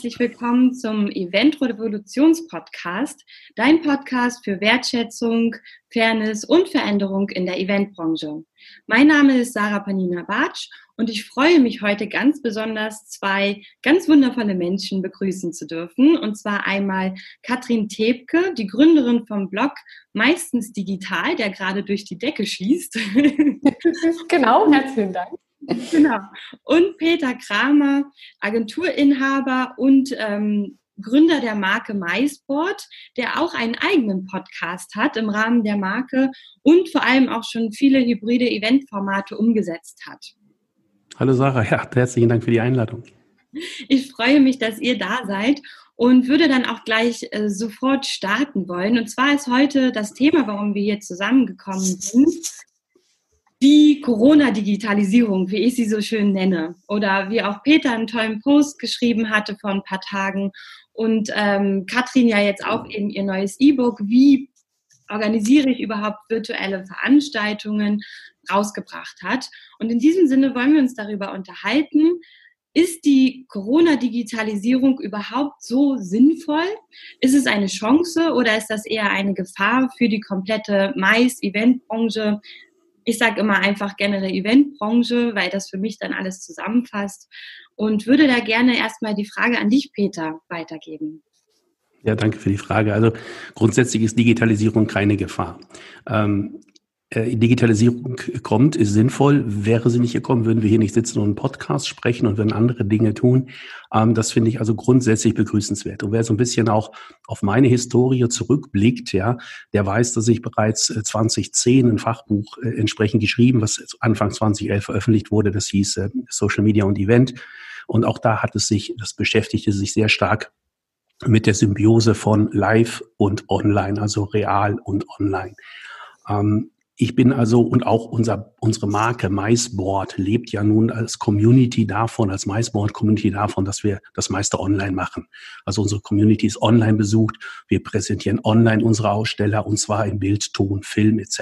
Herzlich willkommen zum Event Revolutions Podcast, dein Podcast für Wertschätzung, Fairness und Veränderung in der Eventbranche. Mein Name ist Sarah Panina Bartsch und ich freue mich heute ganz besonders, zwei ganz wundervolle Menschen begrüßen zu dürfen. Und zwar einmal Katrin Tebke, die Gründerin vom Blog Meistens Digital, der gerade durch die Decke schießt. genau, herzlichen Dank. Genau. Und Peter Kramer, Agenturinhaber und ähm, Gründer der Marke MySport, der auch einen eigenen Podcast hat im Rahmen der Marke und vor allem auch schon viele hybride Eventformate umgesetzt hat. Hallo Sarah, ja, herzlichen Dank für die Einladung. Ich freue mich, dass ihr da seid und würde dann auch gleich äh, sofort starten wollen. Und zwar ist heute das Thema, warum wir hier zusammengekommen sind, die Corona-Digitalisierung, wie ich sie so schön nenne. Oder wie auch Peter einen tollen Post geschrieben hatte vor ein paar Tagen und ähm, Katrin ja jetzt auch eben ihr neues E-Book, wie organisiere ich überhaupt virtuelle Veranstaltungen, rausgebracht hat. Und in diesem Sinne wollen wir uns darüber unterhalten, ist die Corona-Digitalisierung überhaupt so sinnvoll? Ist es eine Chance oder ist das eher eine Gefahr für die komplette Mais-Eventbranche? Ich sage immer einfach generell Eventbranche, weil das für mich dann alles zusammenfasst und würde da gerne erstmal die Frage an dich, Peter, weitergeben. Ja, danke für die Frage. Also grundsätzlich ist Digitalisierung keine Gefahr. Ähm, äh, Digitalisierung kommt, ist sinnvoll. Wäre sie nicht gekommen, würden wir hier nicht sitzen und einen Podcast sprechen und würden andere Dinge tun. Ähm, das finde ich also grundsätzlich begrüßenswert. Und wer so ein bisschen auch auf meine Historie zurückblickt, ja, der weiß, dass ich bereits 2010 äh, ein Fachbuch äh, entsprechend geschrieben, was Anfang 2011 veröffentlicht wurde. Das hieß Social Media und Event. Und auch da hat es sich, das beschäftigte sich sehr stark mit der Symbiose von Live und Online, also real und online. Ich bin also und auch unser, unsere Marke MySboard lebt ja nun als Community davon, als MySboard Community davon, dass wir das meiste online machen. Also unsere Community ist online besucht. Wir präsentieren online unsere Aussteller und zwar in Bild, Ton, Film etc.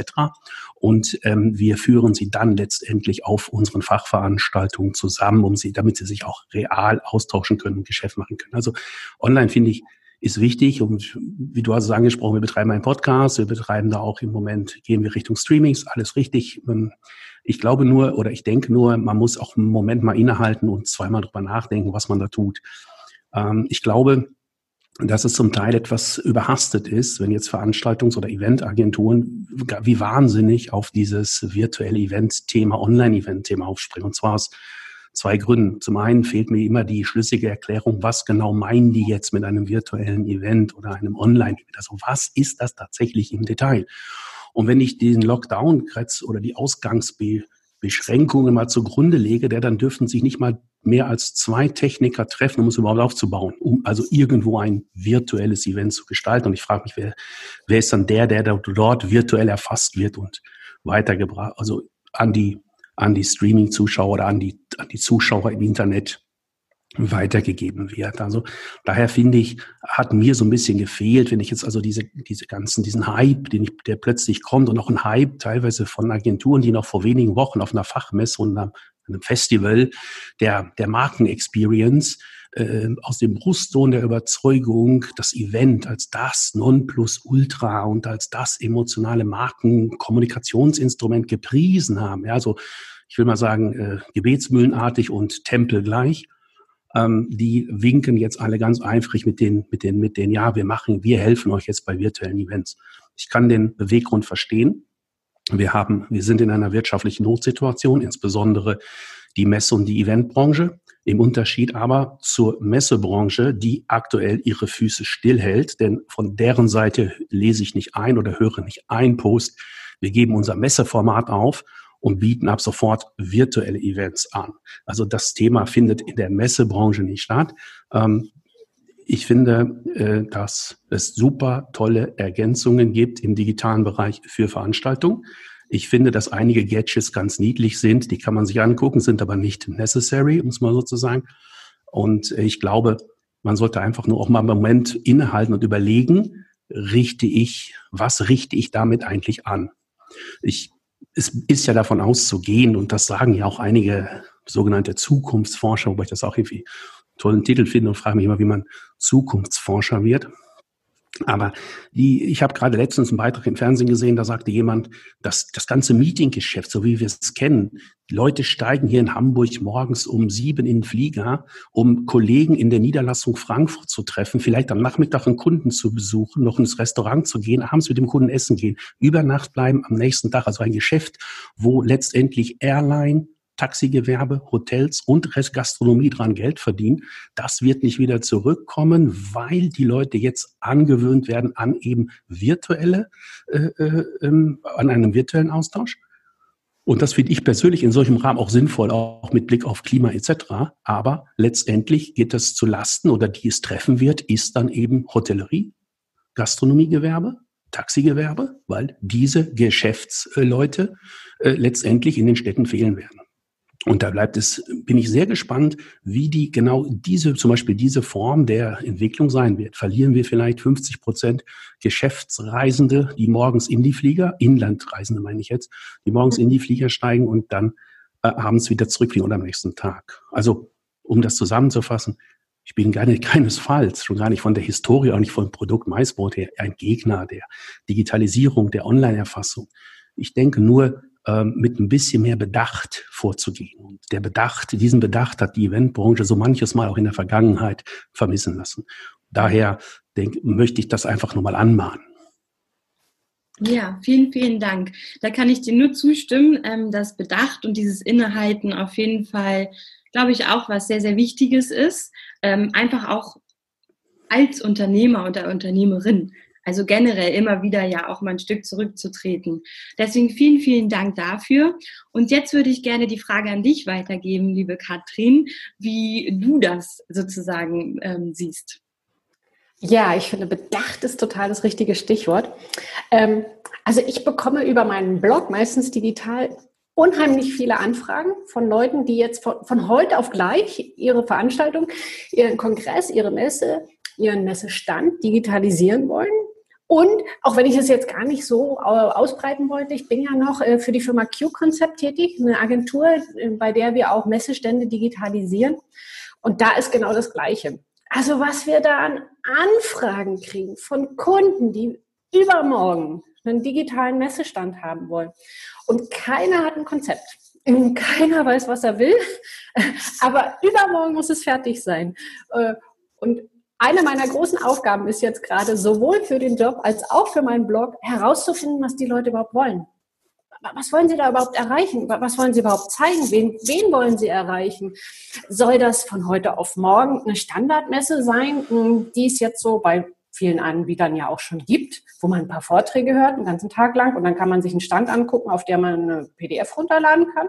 Und ähm, wir führen sie dann letztendlich auf unseren Fachveranstaltungen zusammen, um sie, damit sie sich auch real austauschen können und Geschäft machen können. Also online finde ich ist wichtig. Und wie du hast es angesprochen, wir betreiben einen Podcast, wir betreiben da auch im Moment, gehen wir Richtung Streamings, alles richtig. Ähm, ich glaube nur oder ich denke nur, man muss auch einen Moment mal innehalten und zweimal drüber nachdenken, was man da tut. Ähm, ich glaube, dass es zum Teil etwas überhastet ist, wenn jetzt Veranstaltungs- oder Eventagenturen wie wahnsinnig auf dieses virtuelle Event-Thema, Online-Event-Thema aufspringen. Und zwar aus zwei Gründen. Zum einen fehlt mir immer die schlüssige Erklärung, was genau meinen die jetzt mit einem virtuellen Event oder einem Online-Event? Also was ist das tatsächlich im Detail? Und wenn ich den Lockdown oder die Ausgangsbeschränkungen mal zugrunde lege, der, dann dürften sich nicht mal mehr als zwei Techniker treffen, um es überhaupt aufzubauen, um also irgendwo ein virtuelles Event zu gestalten. Und ich frage mich, wer, wer ist dann der, der dort virtuell erfasst wird und weitergebracht, also an die an die Streaming-Zuschauer oder an die, an die Zuschauer im Internet weitergegeben wird. Also daher finde ich, hat mir so ein bisschen gefehlt, wenn ich jetzt also diese, diese ganzen, diesen Hype, den ich, der plötzlich kommt und auch ein Hype teilweise von Agenturen, die noch vor wenigen Wochen auf einer Fachmesse und einem, einem Festival der, der Markenexperience äh, aus dem Brustton der Überzeugung, das Event als das Nonplusultra und als das emotionale Markenkommunikationsinstrument gepriesen haben. Ja, also ich will mal sagen, äh, gebetsmühlenartig und tempelgleich. Ähm, die winken jetzt alle ganz eifrig mit den, mit den, mit den, ja, wir machen, wir helfen euch jetzt bei virtuellen Events. Ich kann den Beweggrund verstehen. Wir haben, wir sind in einer wirtschaftlichen Notsituation, insbesondere die Messe- und die Eventbranche. Im Unterschied aber zur Messebranche, die aktuell ihre Füße stillhält, denn von deren Seite lese ich nicht ein oder höre nicht ein Post. Wir geben unser Messeformat auf und bieten ab sofort virtuelle Events an. Also das Thema findet in der Messebranche nicht statt. Ähm, ich finde, äh, dass es super tolle Ergänzungen gibt im digitalen Bereich für Veranstaltungen. Ich finde, dass einige Gadgets ganz niedlich sind, die kann man sich angucken, sind aber nicht necessary, um es mal so zu sagen. Und ich glaube, man sollte einfach nur auch mal einen Moment innehalten und überlegen, richte ich, was richte ich damit eigentlich an? Ich, es ist ja davon auszugehen, und das sagen ja auch einige sogenannte Zukunftsforscher, wobei ich das auch irgendwie tollen Titel finde und frage mich immer, wie man Zukunftsforscher wird. Aber die, ich habe gerade letztens einen Beitrag im Fernsehen gesehen, da sagte jemand, dass das ganze Meetinggeschäft, so wie wir es kennen, Leute steigen hier in Hamburg morgens um sieben in den Flieger, um Kollegen in der Niederlassung Frankfurt zu treffen, vielleicht am Nachmittag einen Kunden zu besuchen, noch ins Restaurant zu gehen, abends mit dem Kunden essen gehen, über Nacht bleiben, am nächsten Tag. Also ein Geschäft, wo letztendlich Airline, Taxigewerbe, Hotels und Gastronomie dran Geld verdienen. Das wird nicht wieder zurückkommen, weil die Leute jetzt angewöhnt werden an eben virtuelle, äh, äh, ähm, an einem virtuellen Austausch. Und das finde ich persönlich in solchem Rahmen auch sinnvoll, auch mit Blick auf Klima etc. Aber letztendlich geht es zu Lasten oder die es treffen wird, ist dann eben Hotellerie, Gastronomiegewerbe, Taxigewerbe, weil diese Geschäftsleute äh, letztendlich in den Städten fehlen werden. Und da bleibt es, bin ich sehr gespannt, wie die genau diese, zum Beispiel diese Form der Entwicklung sein wird. Verlieren wir vielleicht 50 Prozent Geschäftsreisende, die morgens in die Flieger, Inlandreisende meine ich jetzt, die morgens in die Flieger steigen und dann äh, abends wieder zurückfliegen oder am nächsten Tag. Also, um das zusammenzufassen, ich bin gar nicht, keinesfalls, schon gar nicht von der Historie, auch nicht vom Produkt Maisbrot her, ein Gegner der Digitalisierung, der Online-Erfassung. Ich denke nur, mit ein bisschen mehr Bedacht vorzugehen. Und der Bedacht, diesen Bedacht hat die Eventbranche so manches Mal auch in der Vergangenheit vermissen lassen. Daher denk, möchte ich das einfach nochmal anmahnen. Ja, vielen, vielen Dank. Da kann ich dir nur zustimmen, ähm, dass Bedacht und dieses Innehalten auf jeden Fall, glaube ich, auch was sehr, sehr Wichtiges ist. Ähm, einfach auch als Unternehmer oder Unternehmerin. Also generell immer wieder ja auch mal ein Stück zurückzutreten. Deswegen vielen, vielen Dank dafür. Und jetzt würde ich gerne die Frage an dich weitergeben, liebe Katrin, wie du das sozusagen ähm, siehst. Ja, ich finde, Bedacht ist total das richtige Stichwort. Ähm, also ich bekomme über meinen Blog meistens digital unheimlich viele Anfragen von Leuten, die jetzt von, von heute auf gleich ihre Veranstaltung, ihren Kongress, ihre Messe, ihren Messestand digitalisieren wollen und auch wenn ich es jetzt gar nicht so ausbreiten wollte, ich bin ja noch äh, für die Firma Q-Concept tätig, eine Agentur, äh, bei der wir auch Messestände digitalisieren. Und da ist genau das Gleiche. Also was wir da an Anfragen kriegen von Kunden, die übermorgen einen digitalen Messestand haben wollen. Und keiner hat ein Konzept. Keiner weiß, was er will. Aber übermorgen muss es fertig sein. Äh, und eine meiner großen Aufgaben ist jetzt gerade sowohl für den Job als auch für meinen Blog herauszufinden, was die Leute überhaupt wollen. Was wollen Sie da überhaupt erreichen? Was wollen Sie überhaupt zeigen? Wen, wen wollen Sie erreichen? Soll das von heute auf morgen eine Standardmesse sein, hm, die es jetzt so bei vielen Anbietern ja auch schon gibt, wo man ein paar Vorträge hört, einen ganzen Tag lang und dann kann man sich einen Stand angucken, auf der man eine PDF runterladen kann?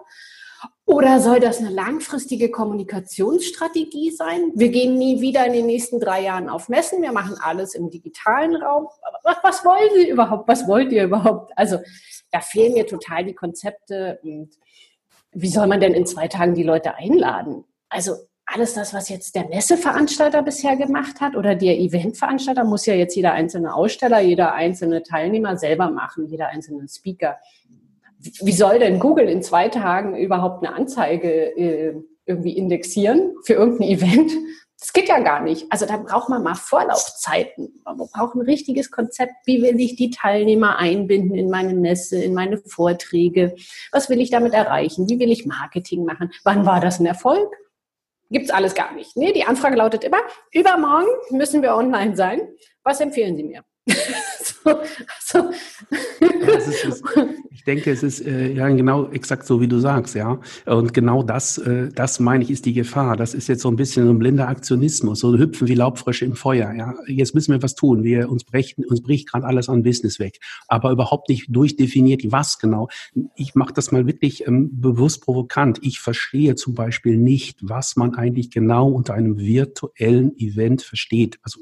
Oder soll das eine langfristige Kommunikationsstrategie sein? Wir gehen nie wieder in den nächsten drei Jahren auf Messen. Wir machen alles im digitalen Raum. Was, was wollen Sie überhaupt? Was wollt ihr überhaupt? Also da fehlen mir total die Konzepte. Und wie soll man denn in zwei Tagen die Leute einladen? Also alles das, was jetzt der Messeveranstalter bisher gemacht hat oder der Eventveranstalter, muss ja jetzt jeder einzelne Aussteller, jeder einzelne Teilnehmer selber machen, jeder einzelne Speaker wie soll denn Google in zwei Tagen überhaupt eine Anzeige äh, irgendwie indexieren für irgendein Event? Das geht ja gar nicht. Also da braucht man mal Vorlaufzeiten. Man braucht ein richtiges Konzept. Wie will ich die Teilnehmer einbinden in meine Messe, in meine Vorträge? Was will ich damit erreichen? Wie will ich Marketing machen? Wann war das ein Erfolg? Gibt's alles gar nicht. Nee, die Anfrage lautet immer, übermorgen müssen wir online sein. Was empfehlen Sie mir? So, so. Ja, ist, ist, ich denke, es ist äh, ja genau exakt so, wie du sagst, ja. Und genau das, äh, das meine ich, ist die Gefahr. Das ist jetzt so ein bisschen so ein blinder Aktionismus, so hüpfen wie Laubfrösche im Feuer. Ja, jetzt müssen wir was tun. Wir uns brechen, uns bricht gerade alles an Business weg, aber überhaupt nicht durchdefiniert, was genau. Ich mache das mal wirklich ähm, bewusst provokant. Ich verstehe zum Beispiel nicht, was man eigentlich genau unter einem virtuellen Event versteht. Also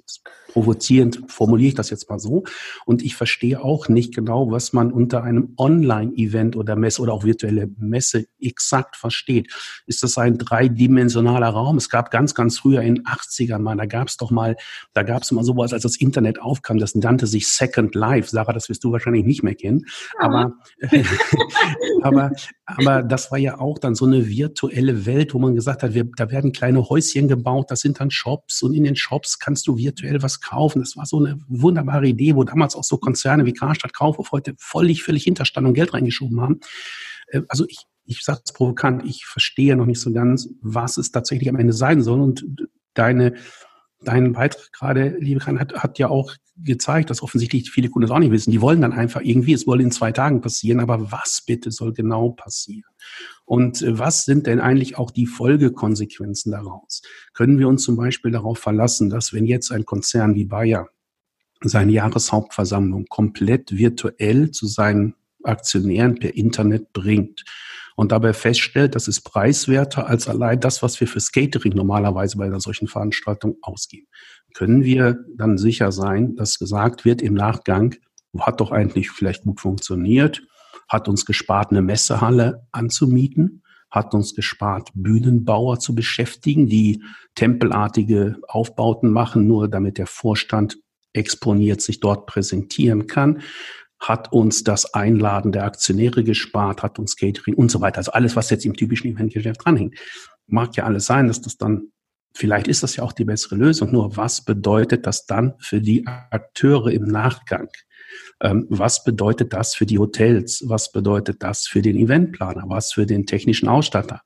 provozierend formuliere ich das jetzt mal einfach so. Und ich verstehe auch nicht genau, was man unter einem Online-Event oder Messe oder auch virtuelle Messe exakt versteht. Ist das ein dreidimensionaler Raum? Es gab ganz, ganz früher in 80ern mal, da gab es doch mal, da gab es mal sowas, als das Internet aufkam, das nannte sich Second Life. Sarah, das wirst du wahrscheinlich nicht mehr kennen. Ja. Aber, aber, aber das war ja auch dann so eine virtuelle Welt, wo man gesagt hat, wir, da werden kleine Häuschen gebaut, das sind dann Shops und in den Shops kannst du virtuell was kaufen. Das war so eine wunderbare Idee, wo damals auch so Konzerne wie Karstadt Kaufhof heute völlig, völlig hinterstanden und Geld reingeschoben haben. Äh, also ich, ich sage es provokant, ich verstehe noch nicht so ganz, was es tatsächlich am Ende sein soll. Und deine, dein Beitrag gerade, liebe Karin, hat, hat ja auch gezeigt, dass offensichtlich viele Kunden das auch nicht wissen. Die wollen dann einfach irgendwie, es soll in zwei Tagen passieren, aber was bitte soll genau passieren? Und äh, was sind denn eigentlich auch die Folgekonsequenzen daraus? Können wir uns zum Beispiel darauf verlassen, dass wenn jetzt ein Konzern wie Bayer seine Jahreshauptversammlung komplett virtuell zu seinen Aktionären per Internet bringt und dabei feststellt, das ist preiswerter als allein das, was wir für Skatering normalerweise bei einer solchen Veranstaltung ausgeben. Können wir dann sicher sein, dass gesagt wird im Nachgang, hat doch eigentlich vielleicht gut funktioniert, hat uns gespart, eine Messehalle anzumieten, hat uns gespart, Bühnenbauer zu beschäftigen, die tempelartige Aufbauten machen, nur damit der Vorstand exponiert sich dort präsentieren kann, hat uns das Einladen der Aktionäre gespart, hat uns Catering und so weiter. Also alles, was jetzt im typischen Eventgeschäft dranhängt. Mag ja alles sein, dass das dann, vielleicht ist das ja auch die bessere Lösung. Nur was bedeutet das dann für die Akteure im Nachgang? Ähm, was bedeutet das für die Hotels? Was bedeutet das für den Eventplaner? Was für den technischen Ausstatter?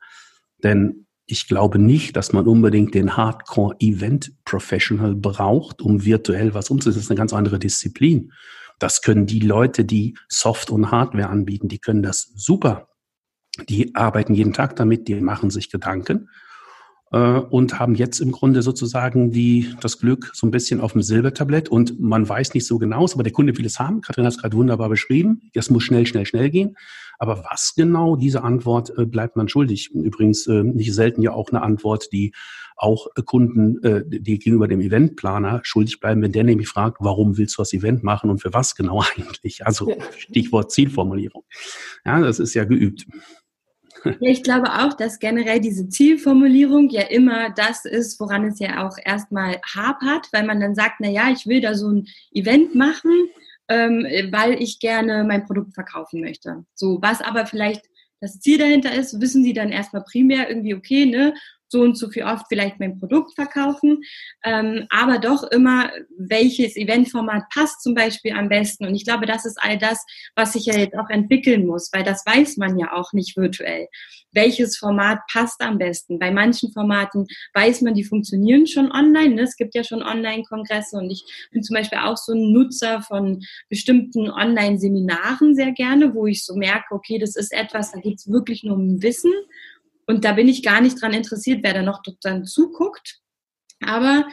Denn ich glaube nicht, dass man unbedingt den Hardcore-Event-Professional braucht, um virtuell was umzusetzen. Das ist eine ganz andere Disziplin. Das können die Leute, die Soft- und Hardware anbieten, die können das super. Die arbeiten jeden Tag damit, die machen sich Gedanken und haben jetzt im Grunde sozusagen die, das Glück so ein bisschen auf dem Silbertablett und man weiß nicht so genau, aber der Kunde will es haben. Katrin hat es gerade wunderbar beschrieben. Das muss schnell, schnell, schnell gehen. Aber was genau, diese Antwort äh, bleibt man schuldig. Übrigens äh, nicht selten ja auch eine Antwort, die auch Kunden, äh, die gegenüber dem Eventplaner schuldig bleiben, wenn der nämlich fragt, warum willst du das Event machen und für was genau eigentlich? Also Stichwort Zielformulierung. Ja, das ist ja geübt. Ich glaube auch, dass generell diese Zielformulierung ja immer das ist, woran es ja auch erstmal hapert, weil man dann sagt, na ja, ich will da so ein Event machen, ähm, weil ich gerne mein Produkt verkaufen möchte. So, was aber vielleicht das Ziel dahinter ist, wissen sie dann erstmal primär irgendwie, okay, ne, so und so viel oft vielleicht mein Produkt verkaufen, ähm, aber doch immer, welches Eventformat passt zum Beispiel am besten. Und ich glaube, das ist all das, was sich ja jetzt auch entwickeln muss, weil das weiß man ja auch nicht virtuell. Welches Format passt am besten? Bei manchen Formaten weiß man, die funktionieren schon online. Ne? Es gibt ja schon Online-Kongresse und ich bin zum Beispiel auch so ein Nutzer von bestimmten Online-Seminaren sehr gerne, wo ich so merke, okay, das ist etwas, da geht es wirklich nur um Wissen und da bin ich gar nicht dran interessiert, wer da noch dann zuguckt. Aber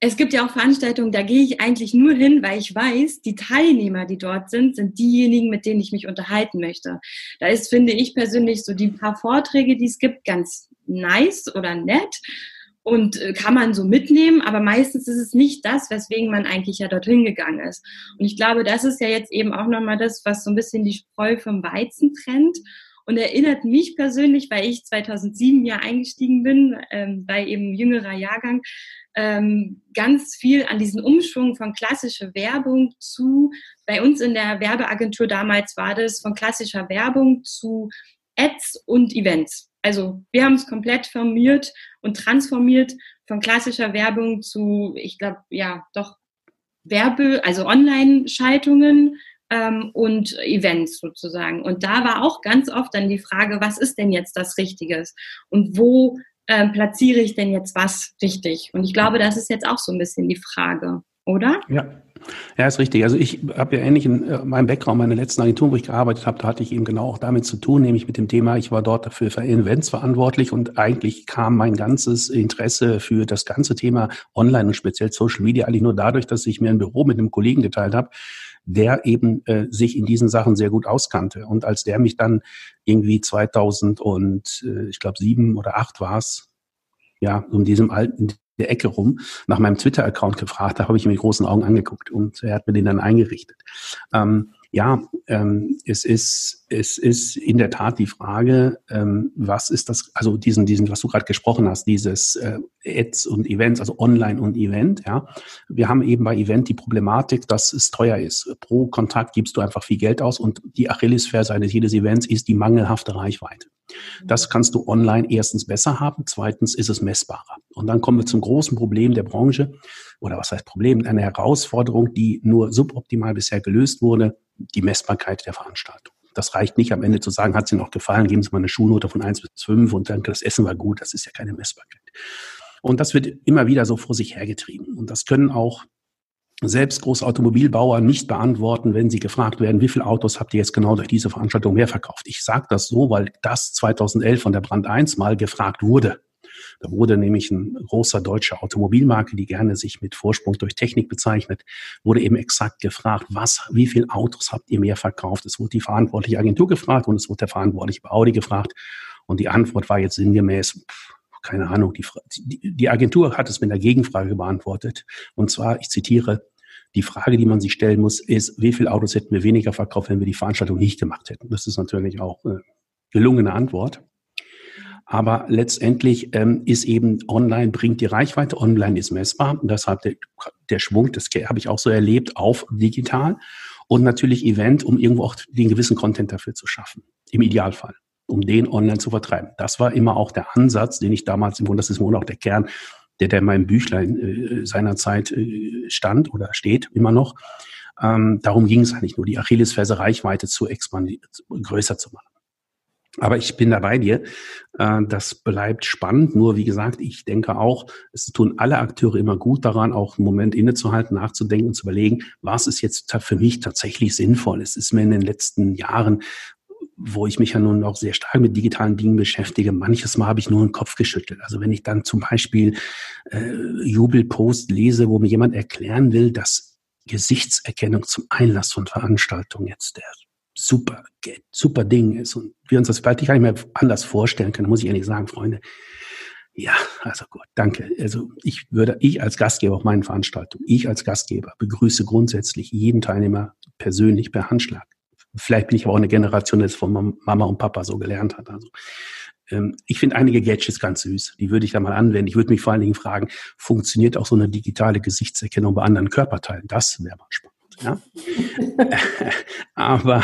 es gibt ja auch Veranstaltungen, da gehe ich eigentlich nur hin, weil ich weiß, die Teilnehmer, die dort sind, sind diejenigen, mit denen ich mich unterhalten möchte. Da ist, finde ich persönlich, so die paar Vorträge, die es gibt, ganz nice oder nett und äh, kann man so mitnehmen, aber meistens ist es nicht das, weswegen man eigentlich ja dorthin gegangen ist. Und ich glaube, das ist ja jetzt eben auch nochmal das, was so ein bisschen die Spreu vom Weizen trennt und erinnert mich persönlich, weil ich 2007 ja eingestiegen bin, ähm, bei eben jüngerer Jahrgang, ähm, ganz viel an diesen Umschwung von klassischer Werbung zu, bei uns in der Werbeagentur damals war das von klassischer Werbung zu Ads und Events. Also wir haben es komplett formiert und transformiert von klassischer Werbung zu, ich glaube, ja, doch Werbe, also Online-Schaltungen, ähm, und Events sozusagen. Und da war auch ganz oft dann die Frage, was ist denn jetzt das Richtiges und wo ähm, platziere ich denn jetzt was richtig? Und ich glaube, das ist jetzt auch so ein bisschen die Frage, oder? Ja, ja, ist richtig. Also ich habe ja ähnlich in äh, meinem Background, meine letzten Agenturen, wo ich gearbeitet habe, da hatte ich eben genau auch damit zu tun, nämlich mit dem Thema, ich war dort dafür für Events verantwortlich und eigentlich kam mein ganzes Interesse für das ganze Thema Online und speziell Social Media eigentlich nur dadurch, dass ich mir ein Büro mit einem Kollegen geteilt habe, der eben äh, sich in diesen Sachen sehr gut auskannte. Und als der mich dann irgendwie 2000 und äh, ich glaube sieben oder acht war es, ja, um diesem alten, der Ecke rum nach meinem Twitter-Account gefragt. Da habe ich mir mit großen Augen angeguckt und er hat mir den dann eingerichtet. Ähm, ja, ähm, es ist es ist in der Tat die Frage, ähm, was ist das? Also diesen diesen, was du gerade gesprochen hast, dieses äh, Ads und Events, also Online und Event. Ja, wir haben eben bei Event die Problematik, dass es teuer ist. Pro Kontakt gibst du einfach viel Geld aus und die Achillesferse eines jedes Events ist die mangelhafte Reichweite. Das kannst du online erstens besser haben, zweitens ist es messbarer. Und dann kommen wir zum großen Problem der Branche oder was heißt Problem, eine Herausforderung, die nur suboptimal bisher gelöst wurde die Messbarkeit der Veranstaltung. Das reicht nicht am Ende zu sagen, hat sie noch gefallen, geben Sie mal eine Schulnote von eins bis fünf und dann das Essen war gut. Das ist ja keine Messbarkeit. Und das wird immer wieder so vor sich hergetrieben. Und das können auch selbst große Automobilbauer nicht beantworten, wenn sie gefragt werden, wie viele Autos habt ihr jetzt genau durch diese Veranstaltung mehr verkauft? Ich sage das so, weil das 2011 von der Brand 1 mal gefragt wurde. Da wurde nämlich ein großer deutscher Automobilmarke, die gerne sich mit Vorsprung durch Technik bezeichnet, wurde eben exakt gefragt, was, wie viele Autos habt ihr mehr verkauft? Es wurde die verantwortliche Agentur gefragt und es wurde der verantwortliche bei Audi gefragt. Und die Antwort war jetzt sinngemäß, keine Ahnung, die, die Agentur hat es mit einer Gegenfrage beantwortet. Und zwar, ich zitiere, die Frage, die man sich stellen muss, ist, wie viele Autos hätten wir weniger verkauft, wenn wir die Veranstaltung nicht gemacht hätten? Das ist natürlich auch eine gelungene Antwort. Aber letztendlich ähm, ist eben online bringt die Reichweite, online ist messbar. Deshalb der, der Schwung, das habe ich auch so erlebt, auf digital. Und natürlich Event, um irgendwo auch den gewissen Content dafür zu schaffen. Im Idealfall. Um den online zu vertreiben. Das war immer auch der Ansatz, den ich damals im Grunde, das ist wohl auch der Kern, der, der in meinem Büchlein äh, seinerzeit äh, stand oder steht, immer noch. Ähm, darum ging es eigentlich nur, die Achillesferse Reichweite zu expandieren, größer zu machen. Aber ich bin da bei dir. Äh, das bleibt spannend. Nur wie gesagt, ich denke auch, es tun alle Akteure immer gut daran, auch einen Moment innezuhalten, nachzudenken und zu überlegen, was ist jetzt für mich tatsächlich sinnvoll. Es ist mir in den letzten Jahren wo ich mich ja nun auch sehr stark mit digitalen Dingen beschäftige, manches Mal habe ich nur den Kopf geschüttelt. Also wenn ich dann zum Beispiel äh, Jubelpost lese, wo mir jemand erklären will, dass Gesichtserkennung zum Einlass von Veranstaltungen jetzt der super, super Ding ist und wir uns das vielleicht gar nicht mehr anders vorstellen können, muss ich ehrlich sagen, Freunde. Ja, also gut, danke. Also ich würde, ich als Gastgeber auf meinen Veranstaltungen, ich als Gastgeber begrüße grundsätzlich jeden Teilnehmer persönlich per Handschlag. Vielleicht bin ich aber auch eine Generation, die es von Mama und Papa so gelernt hat. Also ähm, ich finde einige Gadgets ganz süß. Die würde ich da mal anwenden. Ich würde mich vor allen Dingen fragen, funktioniert auch so eine digitale Gesichtserkennung bei anderen Körperteilen? Das wäre mal spannend. Ja? aber,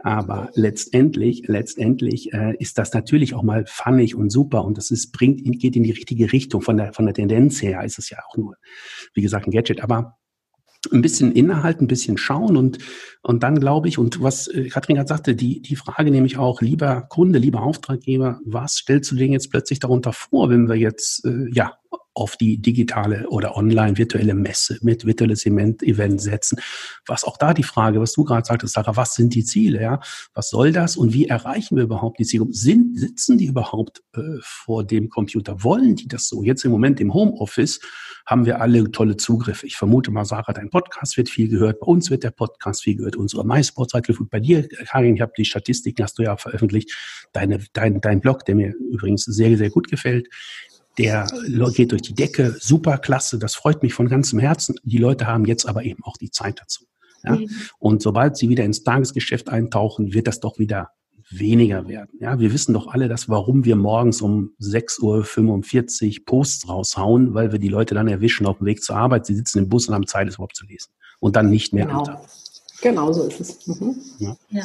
aber letztendlich, letztendlich äh, ist das natürlich auch mal funnig und super und das ist, bringt, geht in die richtige Richtung. Von der, von der Tendenz her ist es ja auch nur, wie gesagt, ein Gadget. Aber ein bisschen innehalten, ein bisschen schauen und, und dann glaube ich, und was äh, Katrin gerade sagte, die, die Frage nämlich auch, lieber Kunde, lieber Auftraggeber, was stellst du dir jetzt plötzlich darunter vor, wenn wir jetzt, äh, ja, auf die digitale oder online virtuelle Messe mit virtuelles Event setzen. Was auch da die Frage, was du gerade sagtest, Sarah, was sind die Ziele? Ja, was soll das und wie erreichen wir überhaupt die Ziele? Sind, sitzen die überhaupt äh, vor dem Computer? Wollen die das so? Jetzt im Moment im Homeoffice haben wir alle tolle Zugriffe. Ich vermute mal, Sarah, dein Podcast wird viel gehört. Bei uns wird der Podcast viel gehört. Unsere MySports-Seite bei dir, Karin, ich habe die Statistiken, hast du ja veröffentlicht. Deine, dein, dein Blog, der mir übrigens sehr, sehr gut gefällt der geht durch die Decke, super klasse, das freut mich von ganzem Herzen. Die Leute haben jetzt aber eben auch die Zeit dazu. Ja? Mhm. Und sobald sie wieder ins Tagesgeschäft eintauchen, wird das doch wieder weniger werden. Ja, wir wissen doch alle, dass warum wir morgens um 6.45 Uhr Posts raushauen, weil wir die Leute dann erwischen auf dem Weg zur Arbeit. Sie sitzen im Bus und haben Zeit, es überhaupt zu lesen. Und dann nicht mehr. Genau, genau so ist es. Mhm. Ja. ja.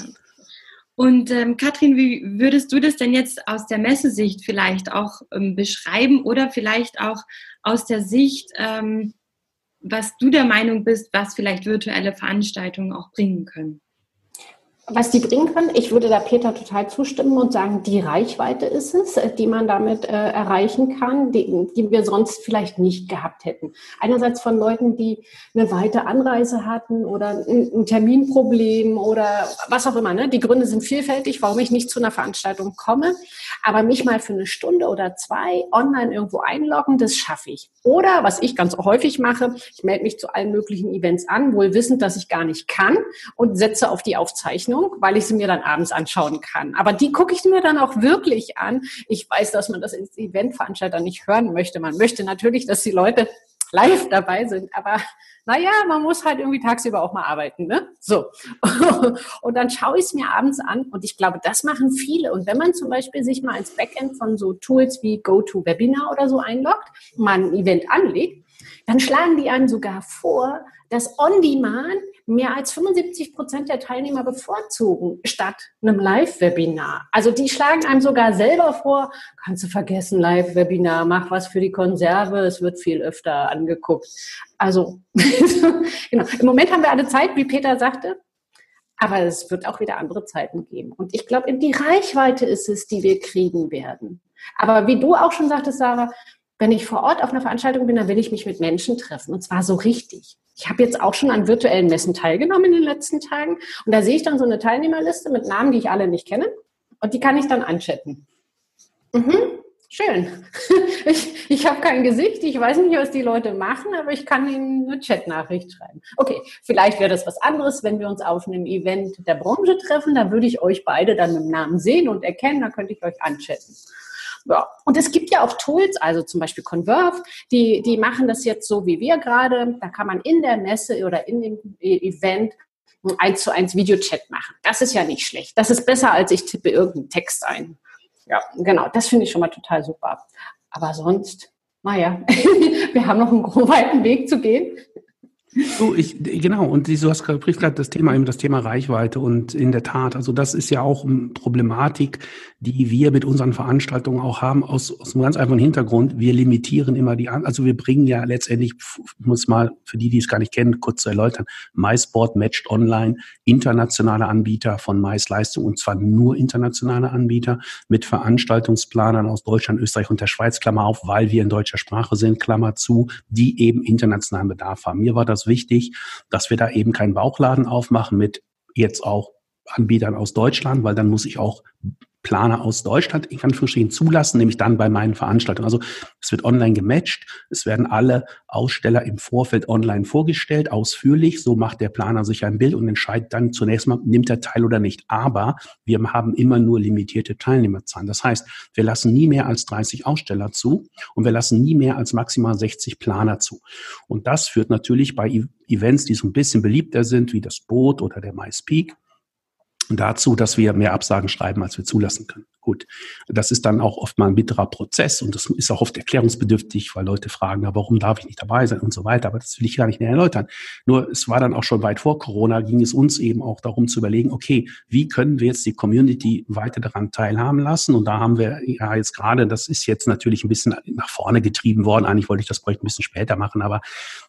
Und ähm, Katrin, wie würdest du das denn jetzt aus der Messesicht vielleicht auch ähm, beschreiben oder vielleicht auch aus der Sicht, ähm, was du der Meinung bist, was vielleicht virtuelle Veranstaltungen auch bringen können? Was die bringen können, ich würde da Peter total zustimmen und sagen, die Reichweite ist es, äh, die man damit äh, erreichen kann, die, die wir sonst vielleicht nicht gehabt hätten. Einerseits von Leuten, die eine weite Anreise hatten oder ein, Terminproblem oder was auch immer. Ne? Die Gründe sind vielfältig, warum ich nicht zu einer Veranstaltung komme. Aber mich mal für eine Stunde oder zwei online irgendwo einloggen, das schaffe ich. Oder was ich ganz häufig mache, ich melde mich zu allen möglichen Events an, wohl wissend, dass ich gar nicht kann und setze auf die Aufzeichnung Sendung, weil ich sie mir dann abends anschauen kann. Aber die gucke ich mir dann auch wirklich an. Ich weiß, dass man das als Eventveranstalter nicht hören möchte. Man möchte natürlich, dass die Leute live dabei sind, aber naja, man muss halt irgendwie tagsüber auch mal arbeiten, ne? So. Und dann schaue ich es mir abends an und ich glaube, das machen viele. Und wenn man zum Beispiel sich mal ins Backend von so Tools wie GoToWebinar oder so einloggt, mal ein Event anlegt, dann schlagen die einem sogar vor, dass On-Demand mehr als 75 Prozent der Teilnehmer bevorzugen statt einem Live-Webinar. Also die schlagen einem sogar selber vor, kannst du vergessen, Live-Webinar, mach was für die Konserve, es wird viel öfter angeguckt. Also genau. im Moment haben wir alle Zeit, wie Peter sagte, aber es wird auch wieder andere Zeiten geben. Und ich glaube, die Reichweite ist es, die wir kriegen werden. Aber wie du auch schon sagtest, Sarah, wenn ich vor Ort auf einer Veranstaltung bin, dann will ich mich mit Menschen treffen und zwar so richtig. Ich habe jetzt auch schon an virtuellen Messen teilgenommen in den letzten Tagen und da sehe ich dann so eine Teilnehmerliste mit Namen, die ich alle nicht kenne und die kann ich dann anchatten. Mhm, schön. Ich, ich habe kein Gesicht, ich weiß nicht, was die Leute machen, aber ich kann ihnen eine Chatnachricht schreiben. Okay, vielleicht wäre das was anderes, wenn wir uns auf einem Event der Branche treffen, da würde ich euch beide dann mit Namen sehen und erkennen, da könnte ich euch anchatten. Ja. Und es gibt ja auch Tools, also zum Beispiel Converve, die, die machen das jetzt so wie wir gerade. Da kann man in der Messe oder in dem Event eins zu eins Videochat machen. Das ist ja nicht schlecht. Das ist besser, als ich tippe irgendeinen Text ein. Ja, genau. Das finde ich schon mal total super. Aber sonst, naja, wir haben noch einen weiten Weg zu gehen. So, ich, genau, und du hast gerade das Thema, eben das Thema Reichweite und in der Tat, also das ist ja auch eine Problematik, die wir mit unseren Veranstaltungen auch haben, aus, aus einem ganz einfachen Hintergrund. Wir limitieren immer die, also wir bringen ja letztendlich, muss mal für die, die es gar nicht kennen, kurz zu erläutern, MySport matcht online, internationale Anbieter von MySleistung und zwar nur internationale Anbieter mit Veranstaltungsplanern aus Deutschland, Österreich und der Schweiz, Klammer auf, weil wir in deutscher Sprache sind, Klammer zu, die eben internationalen Bedarf haben. Mir war das wichtig, dass wir da eben keinen Bauchladen aufmachen mit jetzt auch Anbietern aus Deutschland, weil dann muss ich auch Planer aus Deutschland in Anführungsstrichen zulassen, nämlich dann bei meinen Veranstaltungen. Also es wird online gematcht, es werden alle Aussteller im Vorfeld online vorgestellt, ausführlich. So macht der Planer sich ein Bild und entscheidet dann zunächst mal, nimmt er teil oder nicht. Aber wir haben immer nur limitierte Teilnehmerzahlen. Das heißt, wir lassen nie mehr als 30 Aussteller zu und wir lassen nie mehr als maximal 60 Planer zu. Und das führt natürlich bei Events, die so ein bisschen beliebter sind, wie das Boot oder der MySpeak, dazu, dass wir mehr Absagen schreiben, als wir zulassen können. Gut, das ist dann auch oft mal ein bitterer Prozess und das ist auch oft erklärungsbedürftig, weil Leute fragen, ja, warum darf ich nicht dabei sein und so weiter. Aber das will ich gar nicht mehr erläutern. Nur es war dann auch schon weit vor Corona, ging es uns eben auch darum zu überlegen, okay, wie können wir jetzt die Community weiter daran teilhaben lassen? Und da haben wir ja jetzt gerade, das ist jetzt natürlich ein bisschen nach vorne getrieben worden. Eigentlich wollte ich das Projekt ein bisschen später machen, aber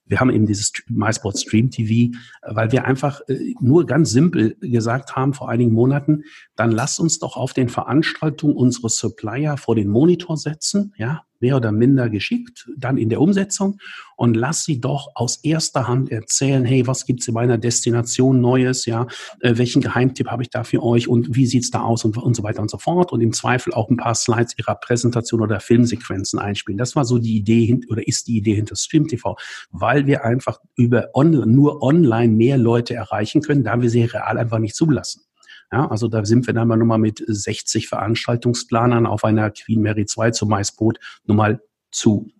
wir haben eben dieses MySport Stream TV, weil wir einfach äh, nur ganz simpel gesagt haben vor einigen Monaten, dann lass uns doch auf den Veranstaltungen Gestaltung unsere Supplier vor den Monitor setzen, ja, mehr oder minder geschickt, dann in der Umsetzung und lass sie doch aus erster Hand erzählen, hey, was gibt's in meiner Destination Neues, ja, äh, welchen Geheimtipp habe ich da für euch und wie sieht's da aus und, und so weiter und so fort und im Zweifel auch ein paar Slides ihrer Präsentation oder Filmsequenzen einspielen. Das war so die Idee oder ist die Idee hinter Stream TV, weil wir einfach über on, nur online mehr Leute erreichen können, da wir sie real einfach nicht zulassen. Ja, also da sind wir dann mal nochmal mit 60 Veranstaltungsplanern auf einer Queen Mary 2 zum Maisboot nochmal zu.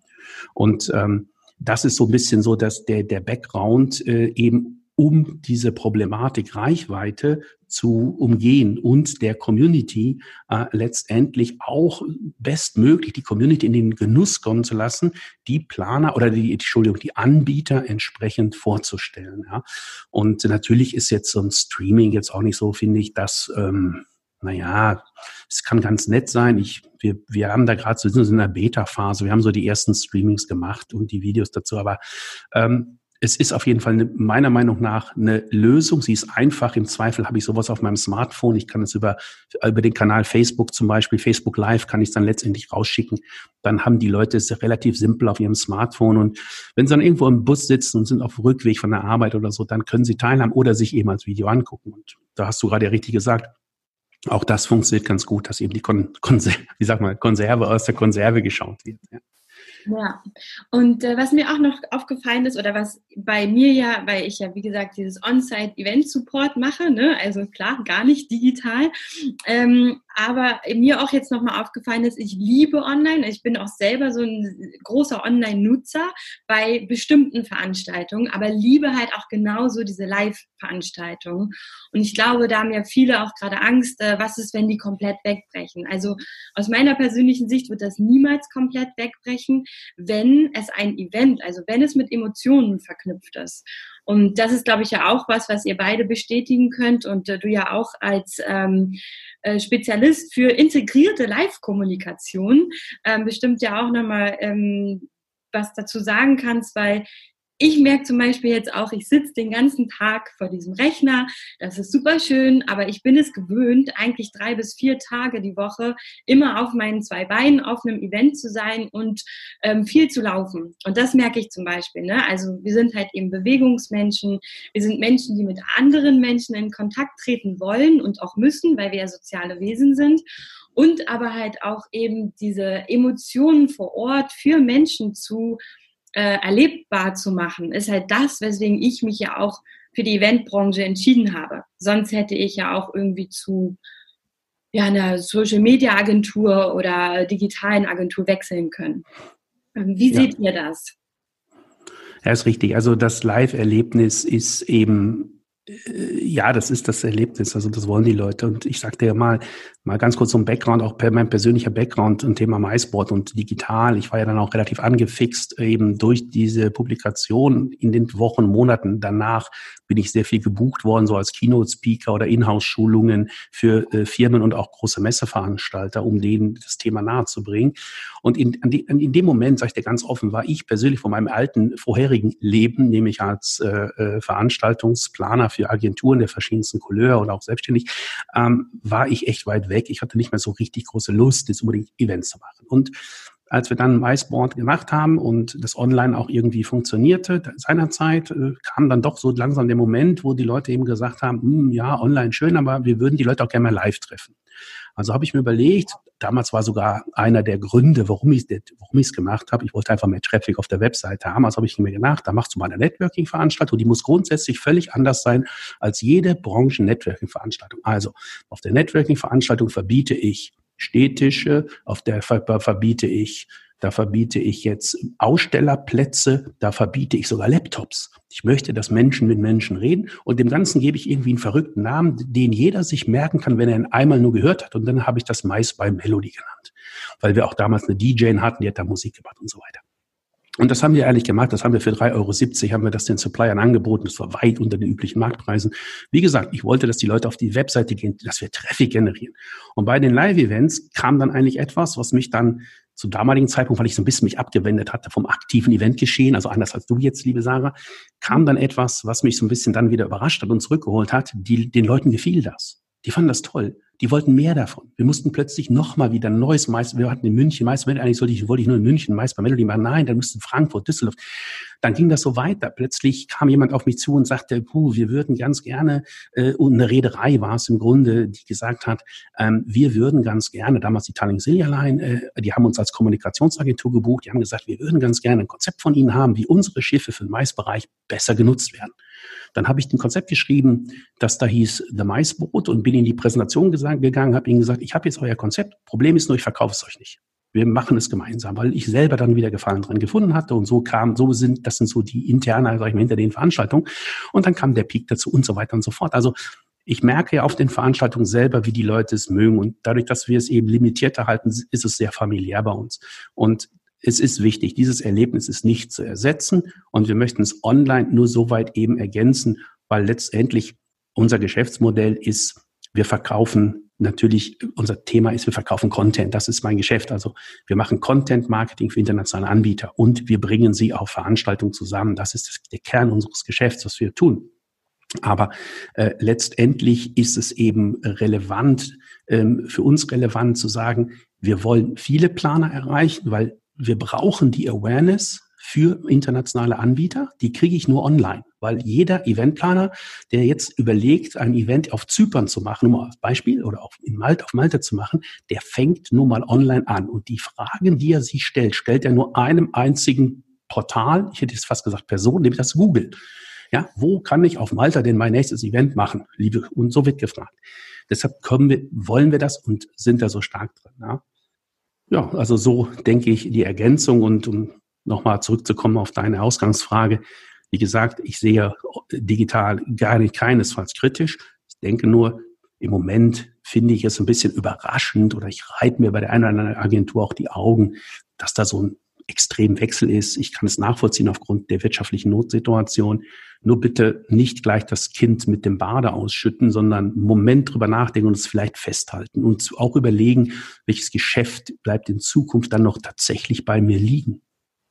Und ähm, das ist so ein bisschen so, dass der, der Background äh, eben um diese Problematik Reichweite zu umgehen und der Community äh, letztendlich auch bestmöglich die Community in den Genuss kommen zu lassen, die Planer oder die, Entschuldigung, die Anbieter entsprechend vorzustellen. Ja. Und natürlich ist jetzt so ein Streaming jetzt auch nicht so, finde ich, dass, ähm, naja, es kann ganz nett sein. Ich, wir, wir haben da gerade so in der Beta-Phase, wir haben so die ersten Streamings gemacht und die Videos dazu, aber ähm, es ist auf jeden Fall eine, meiner Meinung nach eine Lösung. Sie ist einfach. Im Zweifel habe ich sowas auf meinem Smartphone. Ich kann es über, über den Kanal Facebook zum Beispiel, Facebook Live, kann ich es dann letztendlich rausschicken. Dann haben die Leute es relativ simpel auf ihrem Smartphone. Und wenn sie dann irgendwo im Bus sitzen und sind auf dem Rückweg von der Arbeit oder so, dann können sie teilhaben oder sich eben als Video angucken. Und da hast du gerade richtig gesagt, auch das funktioniert ganz gut, dass eben die Kon Konser wie sag mal, Konserve aus der Konserve geschaut wird. Ja. Ja, und äh, was mir auch noch aufgefallen ist oder was bei mir ja, weil ich ja wie gesagt dieses On-Site-Event-Support mache, ne, also klar, gar nicht digital, ähm, aber mir auch jetzt nochmal aufgefallen ist, ich liebe online, ich bin auch selber so ein großer Online-Nutzer bei bestimmten Veranstaltungen, aber liebe halt auch genauso diese Live-Veranstaltungen und ich glaube, da haben ja viele auch gerade Angst, äh, was ist, wenn die komplett wegbrechen. Also aus meiner persönlichen Sicht wird das niemals komplett wegbrechen wenn es ein Event, also wenn es mit Emotionen verknüpft ist. Und das ist, glaube ich, ja auch was, was ihr beide bestätigen könnt und äh, du ja auch als ähm, äh, Spezialist für integrierte Live-Kommunikation ähm, bestimmt ja auch nochmal ähm, was dazu sagen kannst, weil ich merke zum Beispiel jetzt auch, ich sitze den ganzen Tag vor diesem Rechner. Das ist super schön, aber ich bin es gewöhnt, eigentlich drei bis vier Tage die Woche immer auf meinen zwei Beinen auf einem Event zu sein und ähm, viel zu laufen. Und das merke ich zum Beispiel. Ne? Also wir sind halt eben Bewegungsmenschen. Wir sind Menschen, die mit anderen Menschen in Kontakt treten wollen und auch müssen, weil wir ja soziale Wesen sind und aber halt auch eben diese Emotionen vor Ort für Menschen zu äh, erlebbar zu machen, ist halt das, weswegen ich mich ja auch für die Eventbranche entschieden habe. Sonst hätte ich ja auch irgendwie zu ja, einer Social Media Agentur oder digitalen Agentur wechseln können. Ähm, wie seht ja. ihr das? Ja, ist richtig. Also das Live-Erlebnis ist eben ja, das ist das Erlebnis, also das wollen die Leute. Und ich sagte ja mal, mal ganz kurz zum Background, auch mein persönlicher Background im Thema MySport und digital. Ich war ja dann auch relativ angefixt eben durch diese Publikation in den Wochen, Monaten danach bin ich sehr viel gebucht worden, so als Keynote-Speaker oder Inhouse-Schulungen für äh, Firmen und auch große Messeveranstalter, um denen das Thema nahezubringen. Und in, in dem Moment, sage ich dir ganz offen, war ich persönlich von meinem alten vorherigen Leben, nämlich als äh, äh, Veranstaltungsplaner für Agenturen der verschiedensten Couleur oder auch selbstständig, ähm, war ich echt weit weg. Ich hatte nicht mehr so richtig große Lust, jetzt unbedingt Events zu machen. Und als wir dann MySport gemacht haben und das online auch irgendwie funktionierte, seinerzeit äh, kam dann doch so langsam der Moment, wo die Leute eben gesagt haben, hm, ja, online schön, aber wir würden die Leute auch gerne mal live treffen. Also habe ich mir überlegt, damals war sogar einer der Gründe, warum ich es gemacht habe, ich wollte einfach mehr Traffic auf der Webseite haben. Also habe ich mir gedacht, da machst du mal eine Networking-Veranstaltung, die muss grundsätzlich völlig anders sein als jede Branchen-Networking-Veranstaltung. Also auf der Networking-Veranstaltung verbiete ich Stehtische, auf der verbiete ich da verbiete ich jetzt Ausstellerplätze, da verbiete ich sogar Laptops. Ich möchte, dass Menschen mit Menschen reden und dem Ganzen gebe ich irgendwie einen verrückten Namen, den jeder sich merken kann, wenn er ihn einmal nur gehört hat. Und dann habe ich das Mais bei Melody genannt, weil wir auch damals eine DJ hatten, die hat da Musik gemacht und so weiter. Und das haben wir ehrlich gemacht. Das haben wir für 3,70 Euro, haben wir das den Suppliern angeboten. Das war weit unter den üblichen Marktpreisen. Wie gesagt, ich wollte, dass die Leute auf die Webseite gehen, dass wir Traffic generieren. Und bei den Live-Events kam dann eigentlich etwas, was mich dann zum damaligen Zeitpunkt, weil ich so ein bisschen mich abgewendet hatte vom aktiven Eventgeschehen, also anders als du jetzt, liebe Sarah, kam dann etwas, was mich so ein bisschen dann wieder überrascht hat und zurückgeholt hat. Die, den Leuten gefiel das. Die fanden das toll. Die wollten mehr davon. Wir mussten plötzlich nochmal wieder ein neues Meister. Wir hatten in München Meister, eigentlich sollte ich, wollte ich nur in München Meister Melody machen. Nein, dann müssten Frankfurt, Düsseldorf. Dann ging das so weiter. Plötzlich kam jemand auf mich zu und sagte, puh, wir würden ganz gerne, äh, und eine Rederei war es im Grunde, die gesagt hat, ähm, wir würden ganz gerne, damals die Tallinn Silja Line, äh, die haben uns als Kommunikationsagentur gebucht, die haben gesagt, wir würden ganz gerne ein Konzept von Ihnen haben, wie unsere Schiffe für den Maisbereich besser genutzt werden. Dann habe ich ein Konzept geschrieben, das da hieß The Maisboot und bin in die Präsentation gegangen, habe ihnen gesagt, ich habe jetzt euer Konzept. Problem ist nur, ich verkaufe es euch nicht. Wir machen es gemeinsam, weil ich selber dann wieder Gefallen dran gefunden hatte und so kam, so sind, das sind so die interne, sag ich mal, hinter den Veranstaltungen. Und dann kam der Peak dazu und so weiter und so fort. Also ich merke ja auf den Veranstaltungen selber, wie die Leute es mögen. Und dadurch, dass wir es eben limitierter halten, ist es sehr familiär bei uns. Und es ist wichtig, dieses Erlebnis ist nicht zu ersetzen und wir möchten es online nur so weit eben ergänzen, weil letztendlich unser Geschäftsmodell ist, wir verkaufen natürlich, unser Thema ist, wir verkaufen Content. Das ist mein Geschäft. Also wir machen Content Marketing für internationale Anbieter und wir bringen sie auf Veranstaltungen zusammen. Das ist der Kern unseres Geschäfts, was wir tun. Aber äh, letztendlich ist es eben relevant, ähm, für uns relevant zu sagen, wir wollen viele Planer erreichen, weil wir brauchen die Awareness für internationale Anbieter, die kriege ich nur online, weil jeder Eventplaner, der jetzt überlegt, ein Event auf Zypern zu machen, nur mal als Beispiel, oder auf, in Malta, auf Malta zu machen, der fängt nur mal online an. Und die Fragen, die er sich stellt, stellt er nur einem einzigen Portal, ich hätte jetzt fast gesagt Person, nämlich das Google. Ja, wo kann ich auf Malta denn mein nächstes Event machen? Liebe, und so wird gefragt. Deshalb wir, wollen wir das und sind da so stark drin. Ja, ja also so denke ich die Ergänzung und um nochmal zurückzukommen auf deine Ausgangsfrage. Wie gesagt, ich sehe digital gar nicht keinesfalls kritisch. Ich denke nur, im Moment finde ich es ein bisschen überraschend oder ich reite mir bei der einen oder anderen Agentur auch die Augen, dass da so ein extrem Wechsel ist. Ich kann es nachvollziehen aufgrund der wirtschaftlichen Notsituation. Nur bitte nicht gleich das Kind mit dem Bade ausschütten, sondern einen Moment drüber nachdenken und es vielleicht festhalten und auch überlegen, welches Geschäft bleibt in Zukunft dann noch tatsächlich bei mir liegen.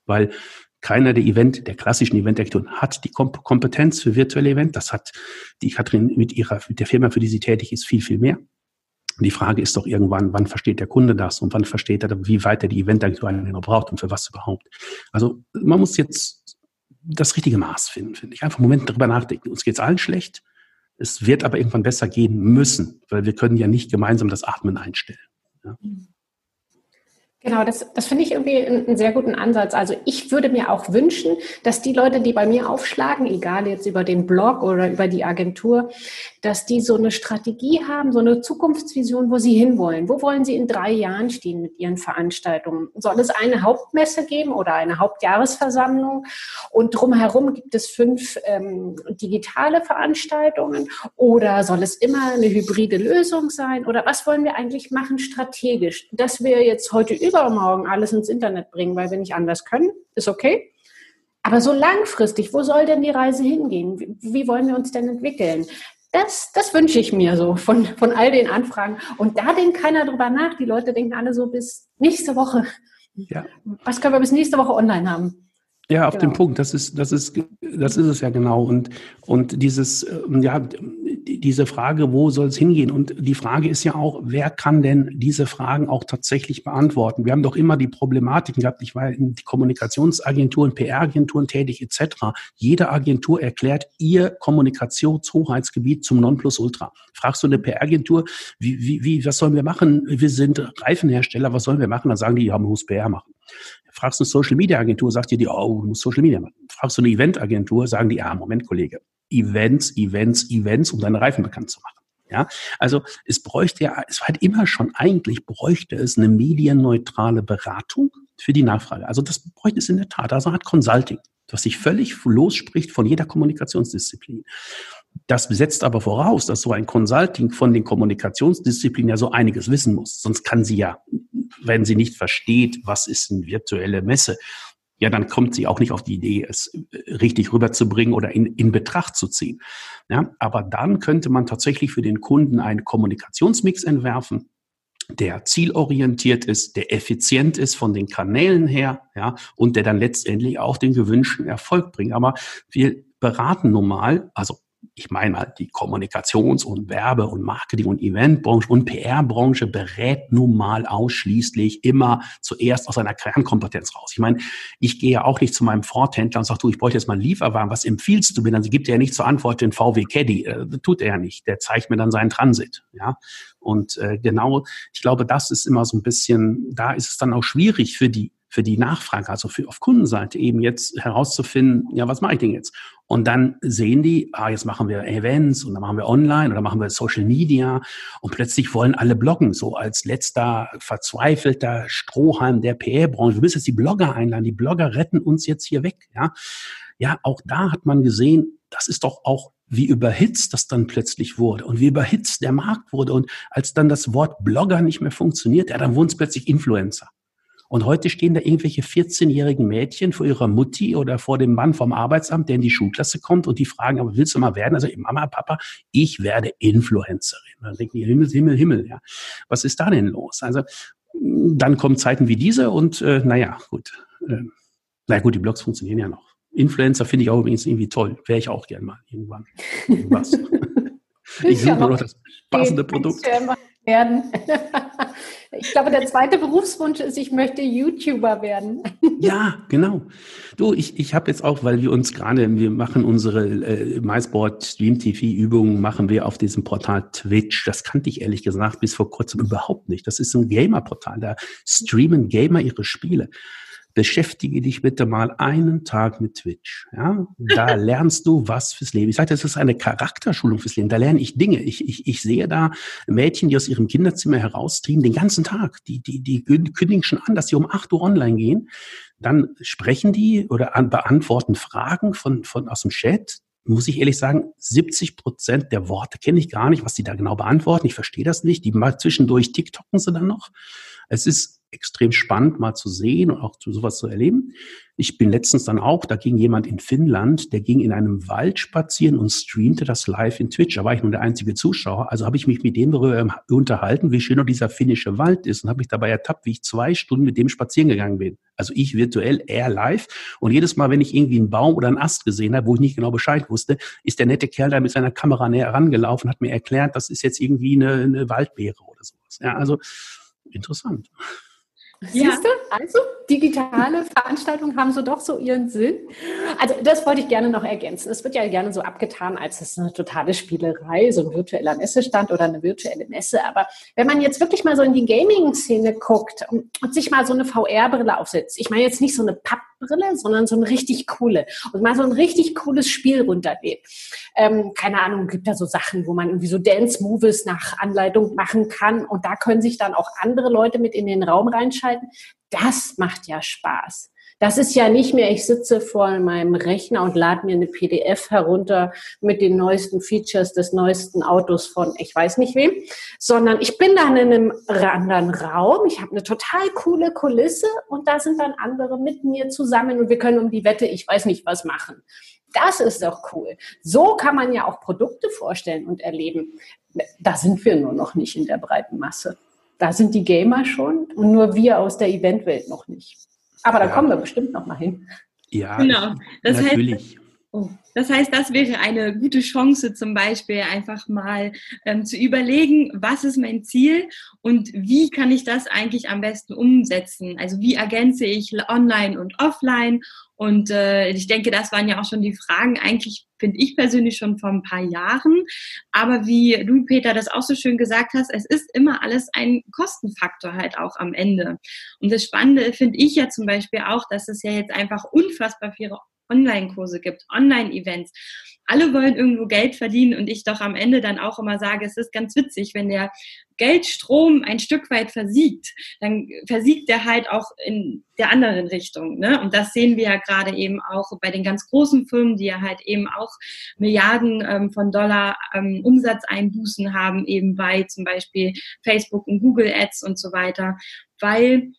Weil keiner der Event, der klassischen Eventagenturen hat die Kompetenz für virtuelle Event. Das hat die Katrin mit ihrer, mit der Firma, für die sie tätig ist, viel, viel mehr. Und die Frage ist doch irgendwann, wann versteht der Kunde das und wann versteht er, wie weit er die Eventagentur eigentlich noch braucht und für was überhaupt. Also man muss jetzt das richtige Maß finden, finde ich. Einfach einen Moment darüber nachdenken. Uns geht es allen schlecht. Es wird aber irgendwann besser gehen müssen, weil wir können ja nicht gemeinsam das Atmen einstellen. Ja. Mhm. Genau, das, das finde ich irgendwie einen, sehr guten Ansatz. Also ich würde mir auch wünschen, dass die Leute, die bei mir aufschlagen, egal jetzt über den Blog oder über die Agentur, dass die so eine Strategie haben, so eine Zukunftsvision, wo sie hinwollen. Wo wollen sie in drei Jahren stehen mit ihren Veranstaltungen? Soll es eine Hauptmesse geben oder eine Hauptjahresversammlung? Und drumherum gibt es fünf ähm, digitale Veranstaltungen? Oder soll es immer eine hybride Lösung sein? Oder was wollen wir eigentlich machen strategisch? Dass wir jetzt heute übermorgen alles ins Internet bringen, weil wir nicht anders können, ist okay. Aber so langfristig, wo soll denn die Reise hingehen? Wie, wollen wir uns denn entwickeln? Das, das wünsche ich mir so von, von all den Anfragen. Und da denkt keiner drüber nach. Die Leute denken alle so bis nächste Woche. Ja. Was können wir bis nächste Woche online haben? Ja, auf genau. den Punkt. Das ist, das ist, das ist es ja genau. Und, und dieses, ähm, ja, diese Frage, wo soll es hingehen? Und die Frage ist ja auch, wer kann denn diese Fragen auch tatsächlich beantworten? Wir haben doch immer die Problematiken gehabt. Ich war in die Kommunikationsagenturen, PR-Agenturen tätig, etc. Jede Agentur erklärt ihr Kommunikationshoheitsgebiet zum Nonplusultra. Fragst du eine PR-Agentur, wie, wie, wie, was sollen wir machen? Wir sind Reifenhersteller, was sollen wir machen? Dann sagen die, ja, man muss PR machen. Fragst du eine Social Media Agentur, sagt dir die, oh, du musst Social Media machen. Fragst du eine Event Agentur, sagen die, ah, Moment, Kollege. Events, Events, Events, um deine Reifen bekannt zu machen. Ja, also es bräuchte ja, es war halt immer schon eigentlich bräuchte es eine medienneutrale Beratung für die Nachfrage. Also das bräuchte es in der Tat, also Art Consulting, was sich völlig losspricht von jeder Kommunikationsdisziplin. Das setzt aber voraus, dass so ein Consulting von den Kommunikationsdisziplinen ja so einiges wissen muss. Sonst kann sie ja wenn sie nicht versteht, was ist eine virtuelle Messe, ja, dann kommt sie auch nicht auf die Idee, es äh, richtig rüberzubringen oder in, in Betracht zu ziehen. Ja, aber dann könnte man tatsächlich für den Kunden einen Kommunikationsmix entwerfen, der zielorientiert ist, der effizient ist von den Kanälen her, ja, und der dann letztendlich auch den gewünschten Erfolg bringt. Aber wir beraten nun mal, also ich meine halt die Kommunikations- und Werbe- und Marketing- und Eventbranche und PR-Branche berät nun mal ausschließlich immer zuerst aus einer Kernkompetenz raus. Ich meine, ich gehe ja auch nicht zu meinem Ford-Händler und sage, du, ich bräuchte jetzt mal einen Lieferwagen, was empfiehlst du mir? Dann gibt er ja nicht zur Antwort den VW Caddy. Äh, tut er ja nicht. Der zeigt mir dann seinen Transit. Ja. Und äh, genau, ich glaube, das ist immer so ein bisschen, da ist es dann auch schwierig für die für die Nachfrage, also für auf Kundenseite eben jetzt herauszufinden, ja, was mache ich denn jetzt? Und dann sehen die, ah, jetzt machen wir Events und dann machen wir online oder machen wir Social Media und plötzlich wollen alle bloggen, so als letzter verzweifelter Strohhalm der PR-Branche. Wir müssen jetzt die Blogger einladen, die Blogger retten uns jetzt hier weg, ja. Ja, auch da hat man gesehen, das ist doch auch wie überhitzt das dann plötzlich wurde und wie überhitzt der Markt wurde. Und als dann das Wort Blogger nicht mehr funktioniert, ja, dann wurden es plötzlich Influencer. Und heute stehen da irgendwelche 14-jährigen Mädchen vor ihrer Mutti oder vor dem Mann vom Arbeitsamt, der in die Schulklasse kommt und die fragen, aber willst du mal werden? Also Mama, Papa, ich werde Influencerin. Dann denken die, Himmel, Himmel, Himmel, ja. Was ist da denn los? Also dann kommen Zeiten wie diese und äh, naja, gut. Äh, na gut, die Blogs funktionieren ja noch. Influencer finde ich auch übrigens irgendwie toll. Wäre ich auch gern mal irgendwann. Irgendwas. ich suche nur noch das passende Produkt. Werden. Ich glaube, der zweite Berufswunsch ist, ich möchte YouTuber werden. Ja, genau. Du, ich, ich habe jetzt auch, weil wir uns gerade, wir machen unsere äh, MySport Stream TV Übungen, machen wir auf diesem Portal Twitch. Das kannte ich ehrlich gesagt bis vor kurzem überhaupt nicht. Das ist ein Gamer-Portal. Da streamen Gamer ihre Spiele beschäftige dich bitte mal einen Tag mit Twitch. Ja, da lernst du was fürs Leben. Ich sage, das ist eine Charakterschulung fürs Leben. Da lerne ich Dinge. Ich, ich, ich sehe da Mädchen, die aus ihrem Kinderzimmer heraustrieben, den ganzen Tag. Die, die, die kündigen schon an, dass sie um 8 Uhr online gehen. Dann sprechen die oder an, beantworten Fragen von, von aus dem Chat muss ich ehrlich sagen, 70 Prozent der Worte kenne ich gar nicht, was die da genau beantworten. Ich verstehe das nicht. Die mal zwischendurch TikToken sie dann noch. Es ist extrem spannend, mal zu sehen und auch zu sowas zu erleben. Ich bin letztens dann auch, da ging jemand in Finnland, der ging in einem Wald spazieren und streamte das live in Twitch. Da war ich nur der einzige Zuschauer. Also habe ich mich mit dem darüber unterhalten, wie schön doch dieser finnische Wald ist und habe mich dabei ertappt, wie ich zwei Stunden mit dem spazieren gegangen bin. Also ich virtuell, er live. Und jedes Mal, wenn ich irgendwie einen Baum oder einen Ast gesehen habe, wo ich nicht genau Bescheid wusste, ist der nette Kerl da mit seiner Kamera näher herangelaufen, hat mir erklärt, das ist jetzt irgendwie eine, eine Waldbeere oder sowas. Ja, also interessant. Ja. Siehst du? Also, digitale Veranstaltungen haben so doch so ihren Sinn. Also, das wollte ich gerne noch ergänzen. Es wird ja gerne so abgetan, als es eine totale Spielerei, so ein virtueller Messestand oder eine virtuelle Messe. Aber wenn man jetzt wirklich mal so in die Gaming-Szene guckt und, und sich mal so eine VR-Brille aufsetzt, ich meine jetzt nicht so eine Papp Brille, sondern so eine richtig coole und mal so ein richtig cooles Spiel runterlädt. Ähm, keine Ahnung, gibt da so Sachen, wo man irgendwie so Dance-Moves nach Anleitung machen kann und da können sich dann auch andere Leute mit in den Raum reinschalten. Das macht ja Spaß. Das ist ja nicht mehr, ich sitze vor meinem Rechner und lade mir eine PDF herunter mit den neuesten Features des neuesten Autos von ich weiß nicht wem, sondern ich bin dann in einem anderen Raum, ich habe eine total coole Kulisse und da sind dann andere mit mir zusammen und wir können um die Wette ich weiß nicht was machen. Das ist doch cool. So kann man ja auch Produkte vorstellen und erleben. Da sind wir nur noch nicht in der breiten Masse. Da sind die Gamer schon und nur wir aus der Eventwelt noch nicht. Aber da ja. kommen wir bestimmt noch mal hin. Ja, genau. Das natürlich. Heißt, oh, das heißt, das wäre eine gute Chance, zum Beispiel einfach mal ähm, zu überlegen, was ist mein Ziel und wie kann ich das eigentlich am besten umsetzen? Also wie ergänze ich online und offline und äh, ich denke, das waren ja auch schon die Fragen, eigentlich finde ich persönlich schon vor ein paar Jahren. Aber wie du, Peter, das auch so schön gesagt hast, es ist immer alles ein Kostenfaktor halt auch am Ende. Und das Spannende finde ich ja zum Beispiel auch, dass es ja jetzt einfach unfassbar viele Online-Kurse gibt, Online-Events alle wollen irgendwo Geld verdienen und ich doch am Ende dann auch immer sage, es ist ganz witzig, wenn der Geldstrom ein Stück weit versiegt, dann versiegt der halt auch in der anderen Richtung. Ne? Und das sehen wir ja gerade eben auch bei den ganz großen Firmen, die ja halt eben auch Milliarden ähm, von Dollar ähm, Umsatzeinbußen haben, eben bei zum Beispiel Facebook und Google Ads und so weiter, weil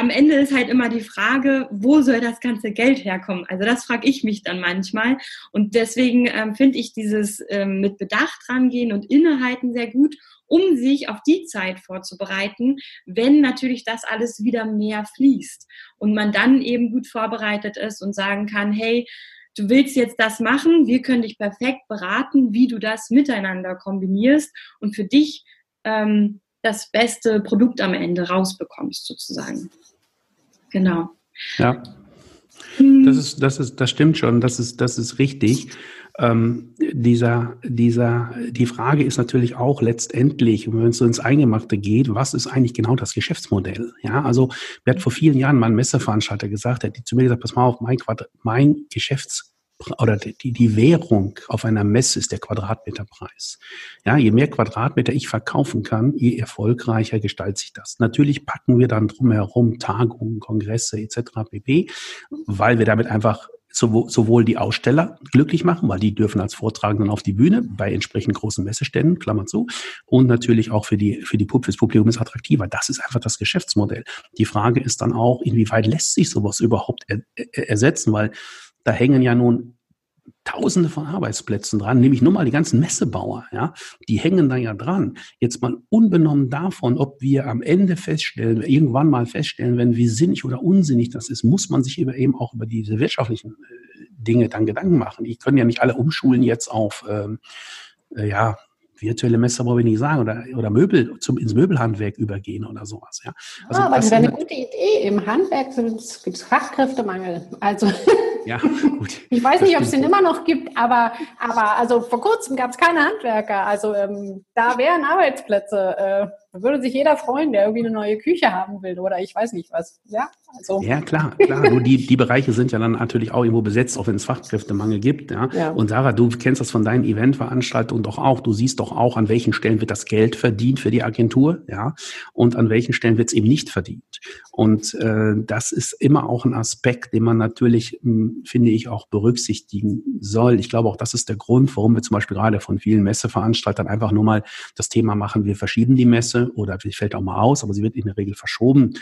am Ende ist halt immer die Frage, wo soll das ganze Geld herkommen? Also das frage ich mich dann manchmal. Und deswegen ähm, finde ich dieses ähm, mit Bedacht rangehen und innehalten sehr gut, um sich auf die Zeit vorzubereiten, wenn natürlich das alles wieder mehr fließt und man dann eben gut vorbereitet ist und sagen kann, hey, du willst jetzt das machen, wir können dich perfekt beraten, wie du das miteinander kombinierst und für dich ähm, das beste Produkt am Ende rausbekommst, sozusagen. Genau. Ja. Hm. Das ist, das ist, das stimmt schon, das ist, das ist richtig. Ähm, dieser, dieser, die Frage ist natürlich auch letztendlich, wenn es so ins Eingemachte geht, was ist eigentlich genau das Geschäftsmodell? Ja, also, mir hat vor vielen Jahren mal ein Messeveranstalter gesagt, der hat zu mir gesagt, pass mal auf, mein, Quadrat, mein Geschäfts oder die, die Währung auf einer Messe ist der Quadratmeterpreis. Ja, je mehr Quadratmeter ich verkaufen kann, je erfolgreicher gestaltet sich das. Natürlich packen wir dann drumherum Tagungen, Kongresse etc. pp, weil wir damit einfach sowohl die Aussteller glücklich machen, weil die dürfen als Vortragenden auf die Bühne bei entsprechend großen Messeständen, Klammer zu, und natürlich auch für die, für die fürs Publikum ist attraktiver. Das ist einfach das Geschäftsmodell. Die Frage ist dann auch, inwieweit lässt sich sowas überhaupt er, er, ersetzen, weil da hängen ja nun Tausende von Arbeitsplätzen dran, nämlich nur mal die ganzen Messebauer, ja, die hängen da ja dran. Jetzt mal unbenommen davon, ob wir am Ende feststellen, irgendwann mal feststellen, wenn wie sinnig oder unsinnig das ist, muss man sich eben auch über diese wirtschaftlichen äh, Dinge dann Gedanken machen. Die können ja nicht alle umschulen jetzt auf, ähm, äh, ja, virtuelle Messe brauche ich nicht sagen, oder, oder Möbel, zum, ins Möbelhandwerk übergehen oder sowas. Ja, also ah, aber das wäre eine gute Idee. Im Handwerk gibt es Fachkräftemangel. Also ja, gut. ich weiß nicht, ob es den immer noch gibt, aber, aber also vor kurzem gab es keine Handwerker. Also ähm, da wären Arbeitsplätze. Äh, da würde sich jeder freuen, der irgendwie eine neue Küche haben will oder ich weiß nicht was. Ja, also. ja klar, klar. Nur die, die Bereiche sind ja dann natürlich auch irgendwo besetzt, auch wenn es Fachkräftemangel gibt. Ja? ja. Und Sarah, du kennst das von deinen Eventveranstaltungen doch auch. Du siehst doch auch, an welchen Stellen wird das Geld verdient für die Agentur, ja, und an welchen Stellen wird es eben nicht verdient. Und äh, das ist immer auch ein Aspekt, den man natürlich, mh, hm, finde ich, auch berücksichtigen soll. Ich glaube auch, das ist der Grund, warum wir zum Beispiel gerade von vielen Messeveranstaltern einfach nur mal das Thema machen, wir verschieben die Messe oder sie fällt auch mal aus, aber sie wird in der Regel verschoben.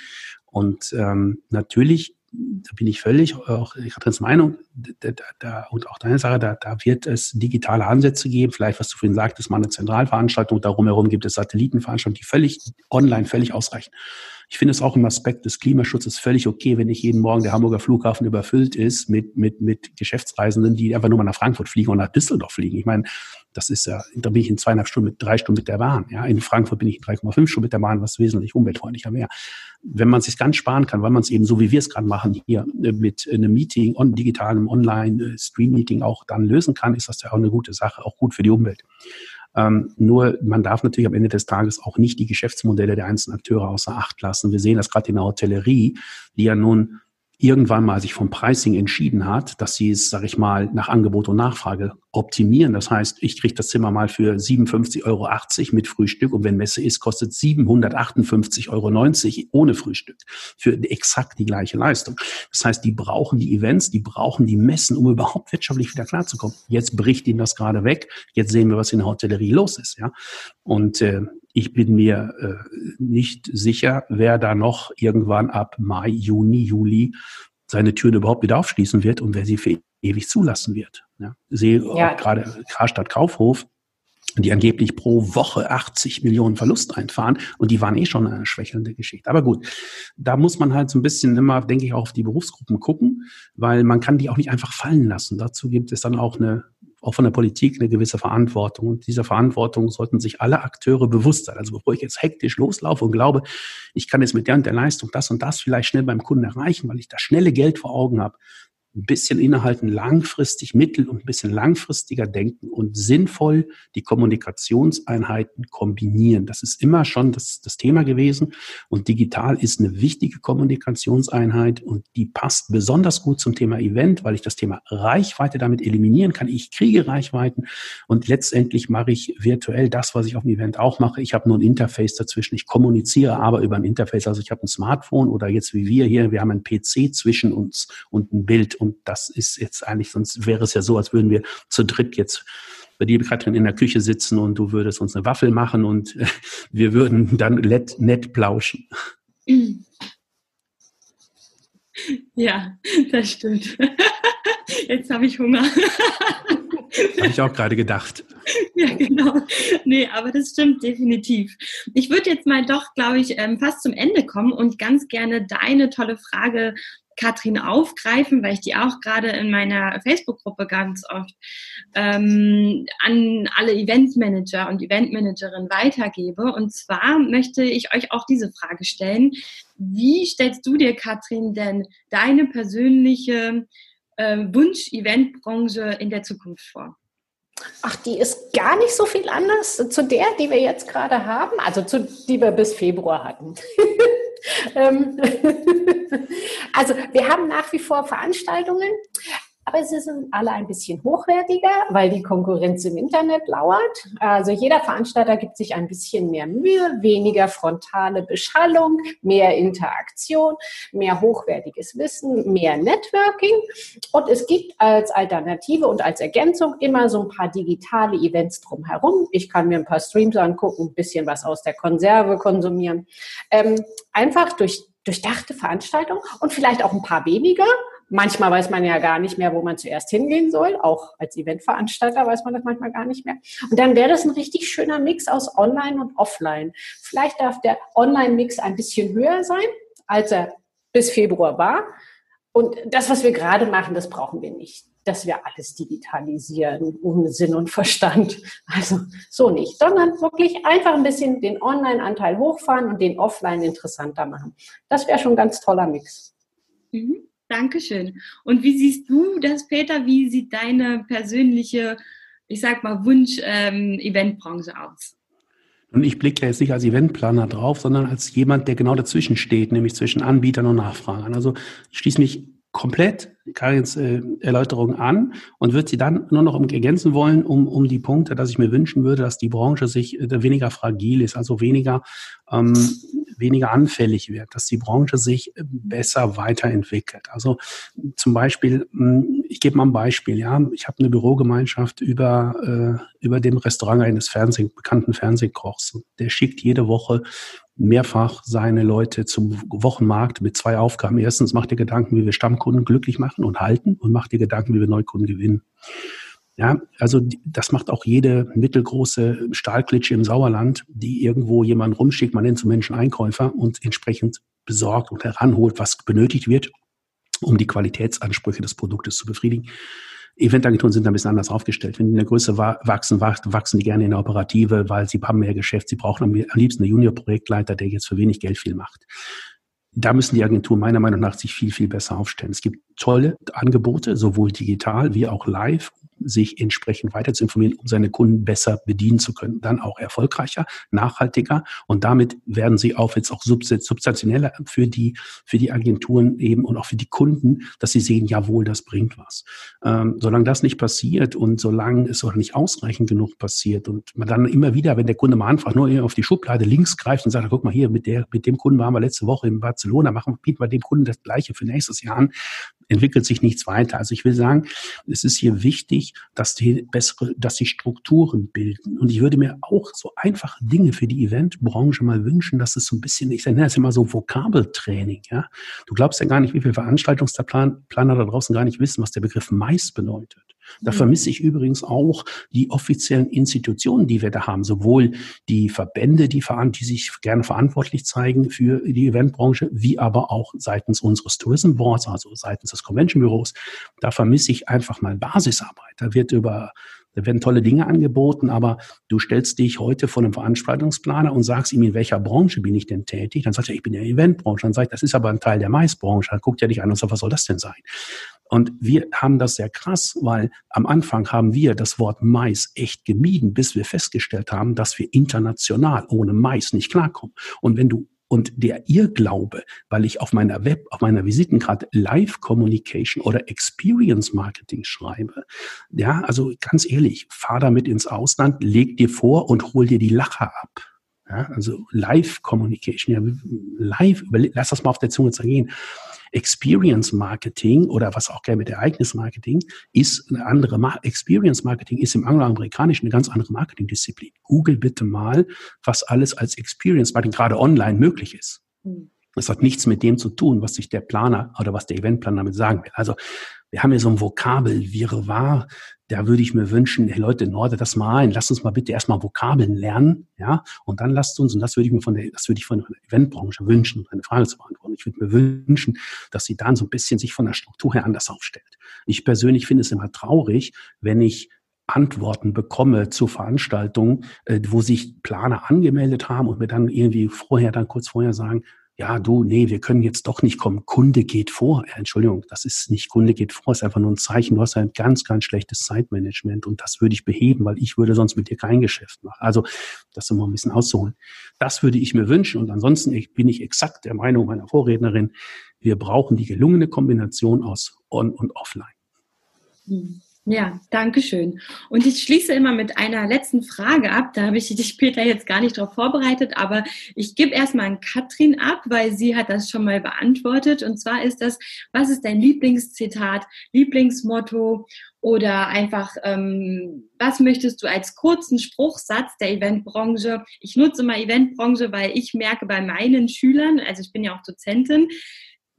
Und ähm, natürlich, da bin ich völlig auch Katrins Meinung, da, da, und auch deine Sache, da, da wird es digitale Ansätze geben. Vielleicht, was du vorhin sagtest, mal eine Zentralveranstaltung. Darum herum gibt es Satellitenveranstaltungen, die völlig online, völlig ausreichen. Ich finde es auch im Aspekt des Klimaschutzes völlig okay, wenn nicht jeden Morgen der Hamburger Flughafen überfüllt ist mit, mit, mit Geschäftsreisenden, die einfach nur mal nach Frankfurt fliegen und nach Düsseldorf fliegen. Ich meine, das ist ja, da bin ich in zweieinhalb Stunden mit drei Stunden mit der Bahn. Ja, in Frankfurt bin ich in 3,5 Stunden mit der Bahn, was wesentlich umweltfreundlicher wäre. Wenn man es sich ganz sparen kann, weil man es eben so wie wir es gerade machen hier äh, mit einem Meeting, on, digitalem Online-Stream-Meeting auch dann lösen kann, ist das ja auch eine gute Sache, auch gut für die Umwelt. Ähm, nur man darf natürlich am Ende des Tages auch nicht die Geschäftsmodelle der einzelnen Akteure außer Acht lassen. Wir sehen das gerade in der Hotellerie, die ja nun irgendwann mal sich vom Pricing entschieden hat, dass sie es, sag ich mal, nach Angebot und Nachfrage optimieren. Das heißt, ich kriege das Zimmer mal für 57,80 Euro mit Frühstück und wenn Messe ist, kostet 758,90 Euro ohne Frühstück für exakt die gleiche Leistung. Das heißt, die brauchen die Events, die brauchen die Messen, um überhaupt wirtschaftlich wieder klarzukommen. Jetzt bricht ihnen das gerade weg. Jetzt sehen wir, was in der Hotellerie los ist. Ja, und äh, ich bin mir äh, nicht sicher, wer da noch irgendwann ab Mai, Juni, Juli seine Türen überhaupt wieder aufschließen wird und wer sie für ewig zulassen wird. Ja. Sehe ja. gerade Karstadt Kaufhof, die angeblich pro Woche 80 Millionen Verlust einfahren und die waren eh schon eine schwächelnde Geschichte. Aber gut, da muss man halt so ein bisschen immer, denke ich, auch auf die Berufsgruppen gucken, weil man kann die auch nicht einfach fallen lassen. Dazu gibt es dann auch eine auch von der Politik eine gewisse Verantwortung. Und dieser Verantwortung sollten sich alle Akteure bewusst sein. Also bevor ich jetzt hektisch loslaufe und glaube, ich kann jetzt mit der und der Leistung das und das vielleicht schnell beim Kunden erreichen, weil ich das schnelle Geld vor Augen habe, ein bisschen innehalten, langfristig, mittel- und ein bisschen langfristiger denken und sinnvoll die Kommunikationseinheiten kombinieren. Das ist immer schon das, das Thema gewesen. Und digital ist eine wichtige Kommunikationseinheit und die passt besonders gut zum Thema Event, weil ich das Thema Reichweite damit eliminieren kann. Ich kriege Reichweiten und letztendlich mache ich virtuell das, was ich auf dem Event auch mache. Ich habe nur ein Interface dazwischen. Ich kommuniziere aber über ein Interface. Also ich habe ein Smartphone oder jetzt wie wir hier, wir haben ein PC zwischen uns und ein Bild und das ist jetzt eigentlich, sonst wäre es ja so, als würden wir zu dritt jetzt bei dir, Katrin, in der Küche sitzen und du würdest uns eine Waffel machen und wir würden dann nett, nett plauschen. Ja, das stimmt. Jetzt habe ich Hunger. Habe ich auch gerade gedacht. Ja, genau. Nee, aber das stimmt definitiv. Ich würde jetzt mal doch, glaube ich, ähm, fast zum Ende kommen und ganz gerne deine tolle Frage Katrin aufgreifen, weil ich die auch gerade in meiner Facebook-Gruppe ganz oft ähm, an alle Eventmanager und Eventmanagerinnen weitergebe. Und zwar möchte ich euch auch diese Frage stellen. Wie stellst du dir, Katrin, denn deine persönliche äh, Wunsch-Eventbranche in der Zukunft vor? Ach, die ist gar nicht so viel anders zu der, die wir jetzt gerade haben, also zu die wir bis Februar hatten. Ähm, also wir haben nach wie vor Veranstaltungen, aber sie sind alle ein bisschen hochwertiger, weil die Konkurrenz im Internet lauert. Also jeder Veranstalter gibt sich ein bisschen mehr Mühe, weniger frontale Beschallung, mehr Interaktion, mehr hochwertiges Wissen, mehr Networking. Und es gibt als Alternative und als Ergänzung immer so ein paar digitale Events drumherum. Ich kann mir ein paar Streams angucken, ein bisschen was aus der Konserve konsumieren. Ähm, einfach durch durchdachte Veranstaltung und vielleicht auch ein paar weniger, Manchmal weiß man ja gar nicht mehr, wo man zuerst hingehen soll. Auch als Eventveranstalter weiß man das manchmal gar nicht mehr. Und dann wäre das ein richtig schöner Mix aus Online und Offline. Vielleicht darf der Online-Mix ein bisschen höher sein, als er bis Februar war. und das, was wir gerade machen, das brauchen wir nicht, dass wir alles digitalisieren, ohne Sinn und Verstand. Also so nicht, sondern wirklich einfach ein bisschen den Online-Anteil hochfahren und den Offline interessanter machen. Das wäre schon ein ganz toller Mix. Mhm. Dankeschön. Und wie siehst du das, Peter? Wie sieht deine persönliche, ich sag mal, Wunsch-Eventbranche ähm, aus? Und ich blicke jetzt nicht als Eventplaner drauf, sondern als jemand, der genau dazwischen steht, nämlich zwischen Anbietern und Nachfragern. Also schließe mich komplett Karins äh, Erläuterung an und würde sie dann nur noch ergänzen wollen, um, um die Punkte, dass ich mir wünschen würde, dass die Branche sich äh, weniger fragil ist, also weniger, ähm, weniger anfällig wird, dass die Branche sich äh, besser weiterentwickelt. Also zum Beispiel, hm, ich gebe mal ein Beispiel, ja, ich habe eine Bürogemeinschaft über, äh, über dem Restaurant eines Fernseh, bekannten Fernsehkochs. Der schickt jede Woche mehrfach seine Leute zum Wochenmarkt mit zwei Aufgaben. Erstens macht ihr Gedanken, wie wir Stammkunden glücklich machen und halten und macht ihr Gedanken, wie wir Neukunden gewinnen. Ja, also das macht auch jede mittelgroße Stahlklitsche im Sauerland, die irgendwo jemand rumschickt, man nennt so Menschen Einkäufer und entsprechend besorgt und heranholt, was benötigt wird, um die Qualitätsansprüche des Produktes zu befriedigen. Eventagenturen sind ein bisschen anders aufgestellt. Wenn die in der Größe wachsen, wachsen die gerne in der Operative, weil sie haben mehr Geschäft. Sie brauchen am liebsten einen Junior-Projektleiter, der jetzt für wenig Geld viel macht. Da müssen die Agenturen meiner Meinung nach sich viel, viel besser aufstellen. Es gibt tolle Angebote, sowohl digital wie auch live, sich entsprechend weiter zu informieren, um seine Kunden besser bedienen zu können. Dann auch erfolgreicher, nachhaltiger und damit werden sie auch jetzt auch substanzieller für die, für die Agenturen eben und auch für die Kunden, dass sie sehen, jawohl, das bringt was. Ähm, solange das nicht passiert und solange es auch nicht ausreichend genug passiert und man dann immer wieder, wenn der Kunde mal einfach nur auf die Schublade links greift und sagt, guck mal hier, mit der, mit dem Kunden waren wir letzte Woche in Barcelona, machen, bieten wir dem Kunden das Gleiche für nächstes Jahr an, entwickelt sich nichts weiter. Also ich will sagen, es ist hier wichtig, dass die bessere, dass die Strukturen bilden. Und ich würde mir auch so einfache Dinge für die Eventbranche mal wünschen, dass es so ein bisschen, ich nenne es immer so Vokabeltraining, ja. Du glaubst ja gar nicht, wie viele Veranstaltungsplaner da draußen gar nicht wissen, was der Begriff Mais bedeutet. Da mhm. vermisse ich übrigens auch die offiziellen Institutionen, die wir da haben, sowohl die Verbände, die, die sich gerne verantwortlich zeigen für die Eventbranche, wie aber auch seitens unseres Tourism Boards, also seitens des Convention Büros. Da vermisse ich einfach mal Basisarbeit. Da wird über da werden tolle Dinge angeboten, aber du stellst dich heute vor einem Veranstaltungsplaner und sagst ihm, in welcher Branche bin ich denn tätig? Dann sagt er, ich bin in der Eventbranche. Dann sagt, das ist aber ein Teil der Maisbranche. Dann guckt er dich an und sagt, was soll das denn sein? Und wir haben das sehr krass, weil am Anfang haben wir das Wort Mais echt gemieden, bis wir festgestellt haben, dass wir international ohne Mais nicht klarkommen. Und wenn du und der Irrglaube, weil ich auf meiner Web, auf meiner Visitenkarte Live Communication oder Experience Marketing schreibe, ja, also ganz ehrlich, fahr damit ins Ausland, leg dir vor und hol dir die Lacher ab. Ja, also Live Communication, ja, live, lass das mal auf der Zunge zergehen. Experience Marketing oder was auch gerne mit Ereignis Marketing ist eine andere Ma Experience Marketing ist im angloamerikanischen eine ganz andere Marketingdisziplin. Google bitte mal, was alles als Experience Marketing gerade online möglich ist. Mhm. Das hat nichts mit dem zu tun, was sich der Planer oder was der Eventplaner damit sagen will. Also wir haben hier so ein Vokabel, Wirrwarr, da würde ich mir wünschen, hey Leute, Norde das mal ein, lasst uns mal bitte erstmal Vokabeln lernen, ja, und dann lasst uns, und das würde ich mir von der, das würde ich von der Eventbranche wünschen, um eine Frage zu beantworten. Ich würde mir wünschen, dass sie dann so ein bisschen sich von der Struktur her anders aufstellt. Ich persönlich finde es immer traurig, wenn ich Antworten bekomme zu Veranstaltungen, äh, wo sich Planer angemeldet haben und mir dann irgendwie vorher, dann kurz vorher sagen, ja, du, nee, wir können jetzt doch nicht kommen. Kunde geht vor. Ja, Entschuldigung, das ist nicht Kunde geht vor, ist einfach nur ein Zeichen. Du hast ein ganz, ganz schlechtes Zeitmanagement und das würde ich beheben, weil ich würde sonst mit dir kein Geschäft machen. Also, das immer ein bisschen auszuholen. Das würde ich mir wünschen und ansonsten bin ich exakt der Meinung meiner Vorrednerin, wir brauchen die gelungene Kombination aus On und Offline. Hm. Ja, danke schön. Und ich schließe immer mit einer letzten Frage ab. Da habe ich dich, Peter, jetzt gar nicht darauf vorbereitet, aber ich gebe erstmal an Katrin ab, weil sie hat das schon mal beantwortet. Und zwar ist das, was ist dein Lieblingszitat, Lieblingsmotto oder einfach, ähm, was möchtest du als kurzen Spruchsatz der Eventbranche? Ich nutze mal Eventbranche, weil ich merke bei meinen Schülern, also ich bin ja auch Dozentin,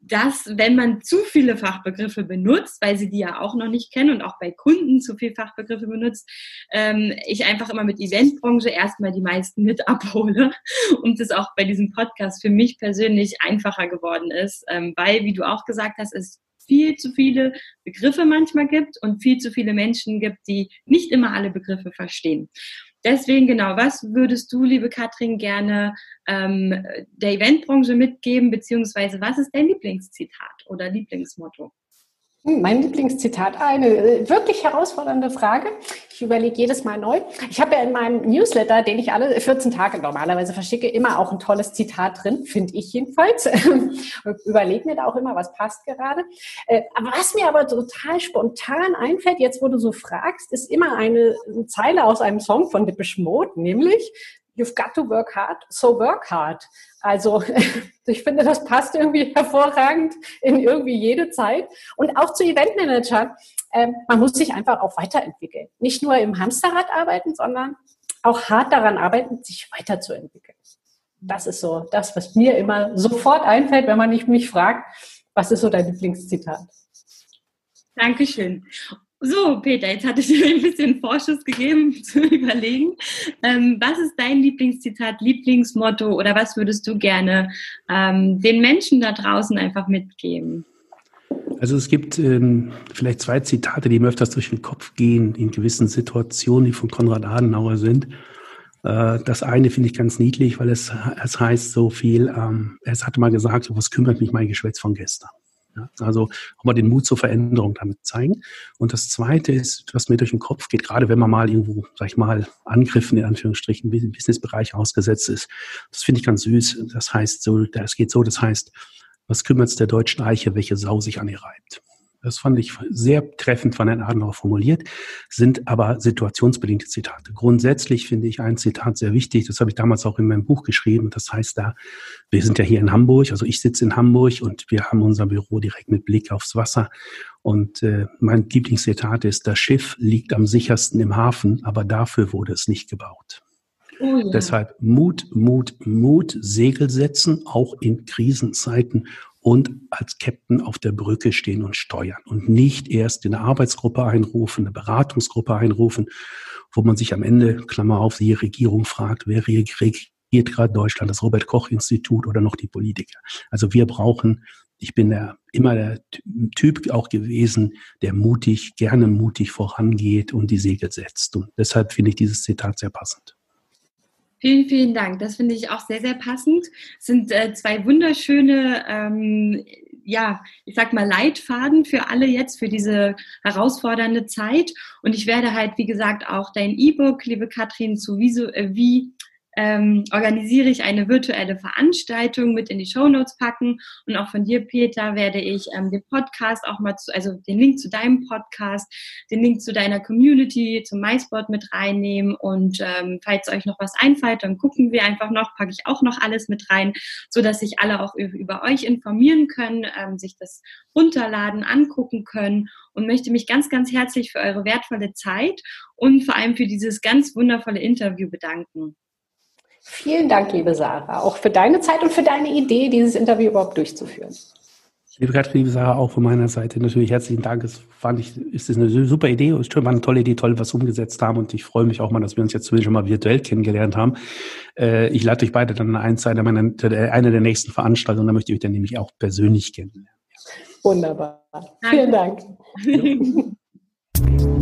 dass wenn man zu viele Fachbegriffe benutzt, weil sie die ja auch noch nicht kennen und auch bei Kunden zu viele Fachbegriffe benutzt, ähm, ich einfach immer mit Eventbranche erstmal die meisten mit abhole und das auch bei diesem Podcast für mich persönlich einfacher geworden ist, ähm, weil, wie du auch gesagt hast, es viel zu viele Begriffe manchmal gibt und viel zu viele Menschen gibt, die nicht immer alle Begriffe verstehen. Deswegen genau, was würdest du, liebe Katrin, gerne ähm, der Eventbranche mitgeben, beziehungsweise was ist dein Lieblingszitat oder Lieblingsmotto? Hm, mein Lieblingszitat, eine äh, wirklich herausfordernde Frage. Ich überlege jedes Mal neu. Ich habe ja in meinem Newsletter, den ich alle 14 Tage normalerweise verschicke, immer auch ein tolles Zitat drin, finde ich jedenfalls. überlege mir da auch immer, was passt gerade. Äh, aber was mir aber total spontan einfällt, jetzt wo du so fragst, ist immer eine Zeile aus einem Song von Depeche Mode, nämlich You've got to work hard, so work hard. Also ich finde, das passt irgendwie hervorragend in irgendwie jede Zeit. Und auch zu Eventmanagern. Ähm, man muss sich einfach auch weiterentwickeln. Nicht nur im Hamsterrad arbeiten, sondern auch hart daran arbeiten, sich weiterzuentwickeln. Das ist so das, was mir immer sofort einfällt, wenn man mich fragt, was ist so dein Lieblingszitat? Dankeschön. So, Peter, jetzt hatte ich dir ein bisschen Vorschuss gegeben zu überlegen. Ähm, was ist dein Lieblingszitat, Lieblingsmotto oder was würdest du gerne ähm, den Menschen da draußen einfach mitgeben? Also es gibt ähm, vielleicht zwei Zitate, die mir öfters durch den Kopf gehen in gewissen Situationen, die von Konrad Adenauer sind. Äh, das eine finde ich ganz niedlich, weil es, es heißt so viel, ähm, es hatte mal gesagt, was kümmert mich mein Geschwätz von gestern. Ja, also auch mal den Mut zur Veränderung damit zeigen. Und das Zweite ist, was mir durch den Kopf geht, gerade wenn man mal irgendwo, sag ich mal, Angriffen in Anführungsstrichen im Businessbereich ausgesetzt ist. Das finde ich ganz süß. Das heißt so, das geht so, das heißt, was kümmert es der deutschen Eiche, welche Sau sich an ihr reibt? Das fand ich sehr treffend von Herrn Adenauer formuliert, sind aber situationsbedingte Zitate. Grundsätzlich finde ich ein Zitat sehr wichtig, das habe ich damals auch in meinem Buch geschrieben, das heißt da, wir sind ja hier in Hamburg, also ich sitze in Hamburg und wir haben unser Büro direkt mit Blick aufs Wasser und äh, mein Lieblingszitat ist, das Schiff liegt am sichersten im Hafen, aber dafür wurde es nicht gebaut. Oh ja. Deshalb Mut, Mut, Mut, Segel setzen, auch in Krisenzeiten und als Captain auf der Brücke stehen und steuern und nicht erst in eine Arbeitsgruppe einrufen, eine Beratungsgruppe einrufen, wo man sich am Ende, Klammer auf, die Regierung fragt, wer regiert gerade Deutschland, das Robert Koch Institut oder noch die Politiker. Also wir brauchen, ich bin der, immer der Typ auch gewesen, der mutig, gerne mutig vorangeht und die Segel setzt. Und deshalb finde ich dieses Zitat sehr passend. Vielen, vielen Dank. Das finde ich auch sehr, sehr passend. Es sind äh, zwei wunderschöne, ähm, ja, ich sag mal Leitfaden für alle jetzt für diese herausfordernde Zeit. Und ich werde halt, wie gesagt, auch dein E-Book, liebe Katrin, zu so, äh, wie ähm, organisiere ich eine virtuelle Veranstaltung mit in die Show Notes packen. Und auch von dir, Peter, werde ich ähm, den Podcast auch mal zu, also den Link zu deinem Podcast, den Link zu deiner Community, zum MySpot mit reinnehmen. Und ähm, falls euch noch was einfällt, dann gucken wir einfach noch, packe ich auch noch alles mit rein, so dass sich alle auch über, euch informieren können, ähm, sich das runterladen, angucken können und möchte mich ganz, ganz herzlich für eure wertvolle Zeit und vor allem für dieses ganz wundervolle Interview bedanken. Vielen Dank, liebe Sarah, auch für deine Zeit und für deine Idee, dieses Interview überhaupt durchzuführen. Liebe Katrin, liebe Sarah, auch von meiner Seite natürlich herzlichen Dank. Es fand ich, ist eine super Idee, ist schön, war eine tolle Idee, toll, was umgesetzt haben und ich freue mich auch mal, dass wir uns jetzt zumindest schon mal virtuell kennengelernt haben. Äh, ich lade euch beide dann an einer meiner, einer der nächsten Veranstaltungen, da möchte ich euch dann nämlich auch persönlich kennenlernen. Wunderbar. Vielen Dank.